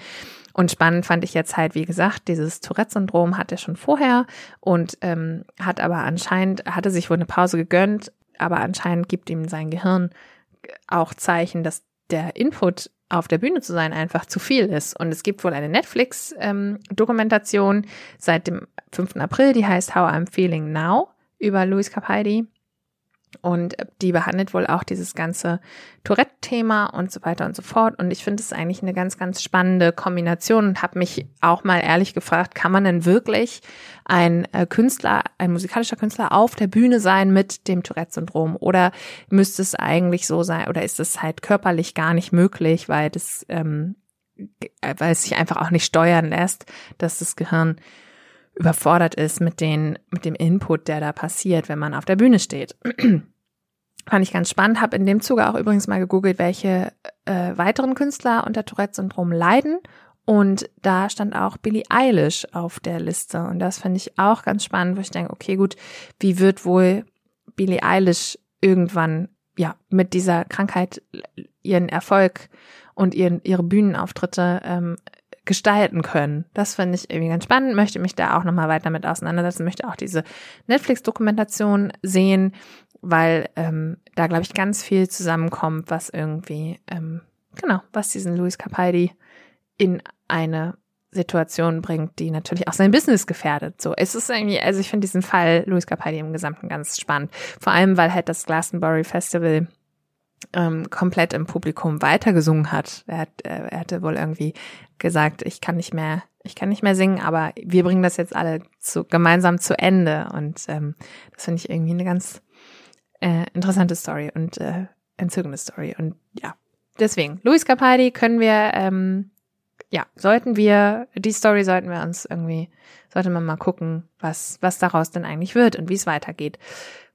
Und spannend fand ich jetzt halt, wie gesagt, dieses Tourette-Syndrom hat er schon vorher und ähm, hat aber anscheinend, hatte sich wohl eine Pause gegönnt, aber anscheinend gibt ihm sein Gehirn auch Zeichen, dass der Input auf der Bühne zu sein einfach zu viel ist. Und es gibt wohl eine Netflix-Dokumentation ähm, seit dem 5. April, die heißt How I'm Feeling Now über Louis Capaldi. Und die behandelt wohl auch dieses ganze Tourette-Thema und so weiter und so fort. Und ich finde es eigentlich eine ganz, ganz spannende Kombination und habe mich auch mal ehrlich gefragt, kann man denn wirklich ein äh, Künstler, ein musikalischer Künstler auf der Bühne sein mit dem Tourette-Syndrom? Oder müsste es eigentlich so sein, oder ist es halt körperlich gar nicht möglich, weil das, ähm, weil es sich einfach auch nicht steuern lässt, dass das Gehirn überfordert ist mit den, mit dem Input, der da passiert, wenn man auf der Bühne steht. Fand ich ganz spannend, habe in dem Zuge auch übrigens mal gegoogelt, welche äh, weiteren Künstler unter Tourette-Syndrom leiden. Und da stand auch Billie Eilish auf der Liste. Und das finde ich auch ganz spannend, wo ich denke, okay, gut, wie wird wohl Billie Eilish irgendwann ja mit dieser Krankheit ihren Erfolg und ihren, ihre Bühnenauftritte ähm, gestalten können. Das finde ich irgendwie ganz spannend, möchte mich da auch nochmal weiter mit auseinandersetzen, möchte auch diese Netflix-Dokumentation sehen, weil ähm, da, glaube ich, ganz viel zusammenkommt, was irgendwie, ähm, genau, was diesen Louis Capaldi in eine Situation bringt, die natürlich auch sein Business gefährdet. So, es ist irgendwie, also ich finde diesen Fall Louis Capaldi im Gesamten ganz spannend. Vor allem, weil halt das Glastonbury Festival ähm, komplett im Publikum weitergesungen hat. Er, hat äh, er hatte wohl irgendwie gesagt, ich kann nicht mehr, ich kann nicht mehr singen, aber wir bringen das jetzt alle zu, gemeinsam zu Ende. Und ähm, das finde ich irgendwie eine ganz äh, interessante Story und äh, entzückende Story. Und ja, deswegen, Luis Capaldi können wir, ähm, ja, sollten wir, die Story sollten wir uns irgendwie, sollte man mal gucken, was, was daraus denn eigentlich wird und wie es weitergeht.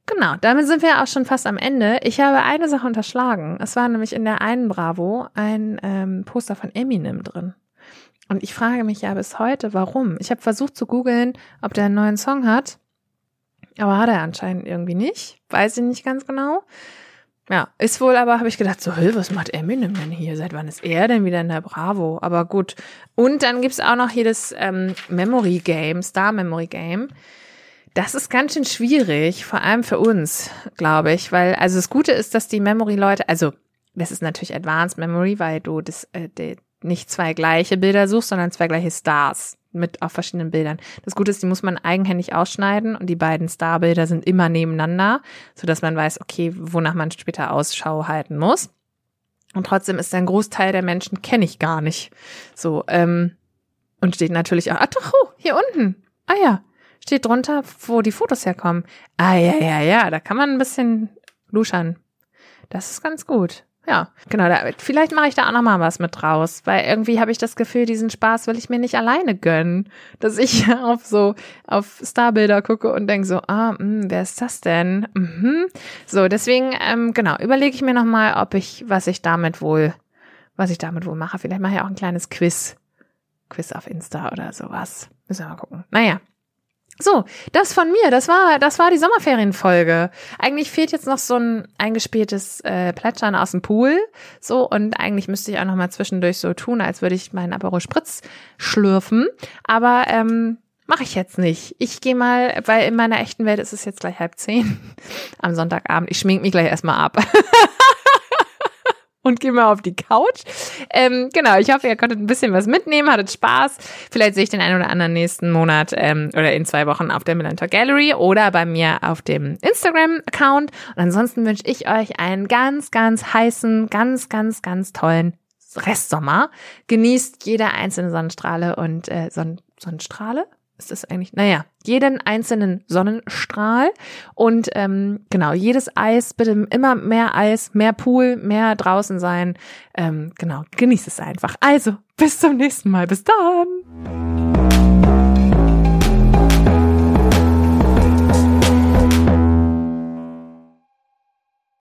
Genau, damit sind wir auch schon fast am Ende. Ich habe eine Sache unterschlagen. Es war nämlich in der einen Bravo ein ähm, Poster von Eminem drin. Und ich frage mich ja bis heute, warum. Ich habe versucht zu googeln, ob der einen neuen Song hat, aber hat er anscheinend irgendwie nicht. Weiß ich nicht ganz genau. Ja, ist wohl, aber habe ich gedacht, so, was macht Eminem denn hier? Seit wann ist er denn wieder in der Bravo? Aber gut. Und dann gibt's auch noch hier das ähm, Memory Game, Star Memory Game. Das ist ganz schön schwierig, vor allem für uns, glaube ich, weil also das Gute ist, dass die Memory-Leute, also das ist natürlich Advanced Memory, weil du das äh, die, nicht zwei gleiche Bilder suchst, sondern zwei gleiche Stars mit auf verschiedenen Bildern. Das Gute ist, die muss man eigenhändig ausschneiden und die beiden Starbilder sind immer nebeneinander, so dass man weiß, okay, wonach man später Ausschau halten muss. Und trotzdem ist ein Großteil der Menschen kenne ich gar nicht. So ähm, und steht natürlich auch, ach doch, oh, hier unten. Ah ja, steht drunter, wo die Fotos herkommen. Ah, ja, ja, ja, da kann man ein bisschen luschern. Das ist ganz gut. Ja, genau. Da, vielleicht mache ich da auch noch mal was mit raus, weil irgendwie habe ich das Gefühl, diesen Spaß will ich mir nicht alleine gönnen, dass ich auf so auf Starbilder gucke und denke so, ah, mh, hm, wer ist das denn? Mhm. So, deswegen ähm, genau überlege ich mir noch mal, ob ich was ich damit wohl, was ich damit wohl mache. Vielleicht mache ich auch ein kleines Quiz, Quiz auf Insta oder sowas. Müssen wir mal gucken. Naja, so, das von mir, das war, das war die Sommerferienfolge. Eigentlich fehlt jetzt noch so ein eingespieltes äh, Plätschern aus dem Pool. So, und eigentlich müsste ich auch noch mal zwischendurch so tun, als würde ich meinen Aperol Spritz schlürfen. Aber ähm, mache ich jetzt nicht. Ich gehe mal, weil in meiner echten Welt ist es jetzt gleich halb zehn am Sonntagabend. Ich schmink mich gleich erstmal ab. und gehe mal auf die Couch. Ähm, genau, ich hoffe, ihr konntet ein bisschen was mitnehmen, hattet Spaß. Vielleicht sehe ich den einen oder anderen nächsten Monat ähm, oder in zwei Wochen auf der Millantor Gallery oder bei mir auf dem Instagram-Account. Und ansonsten wünsche ich euch einen ganz, ganz heißen, ganz, ganz, ganz tollen Restsommer. Genießt jede einzelne Sonnenstrahle und äh, Son Sonnenstrahle? ist das eigentlich, naja, jeden einzelnen Sonnenstrahl und ähm, genau, jedes Eis, bitte immer mehr Eis, mehr Pool, mehr draußen sein. Ähm, genau, genießt es einfach. Also, bis zum nächsten Mal. Bis dann.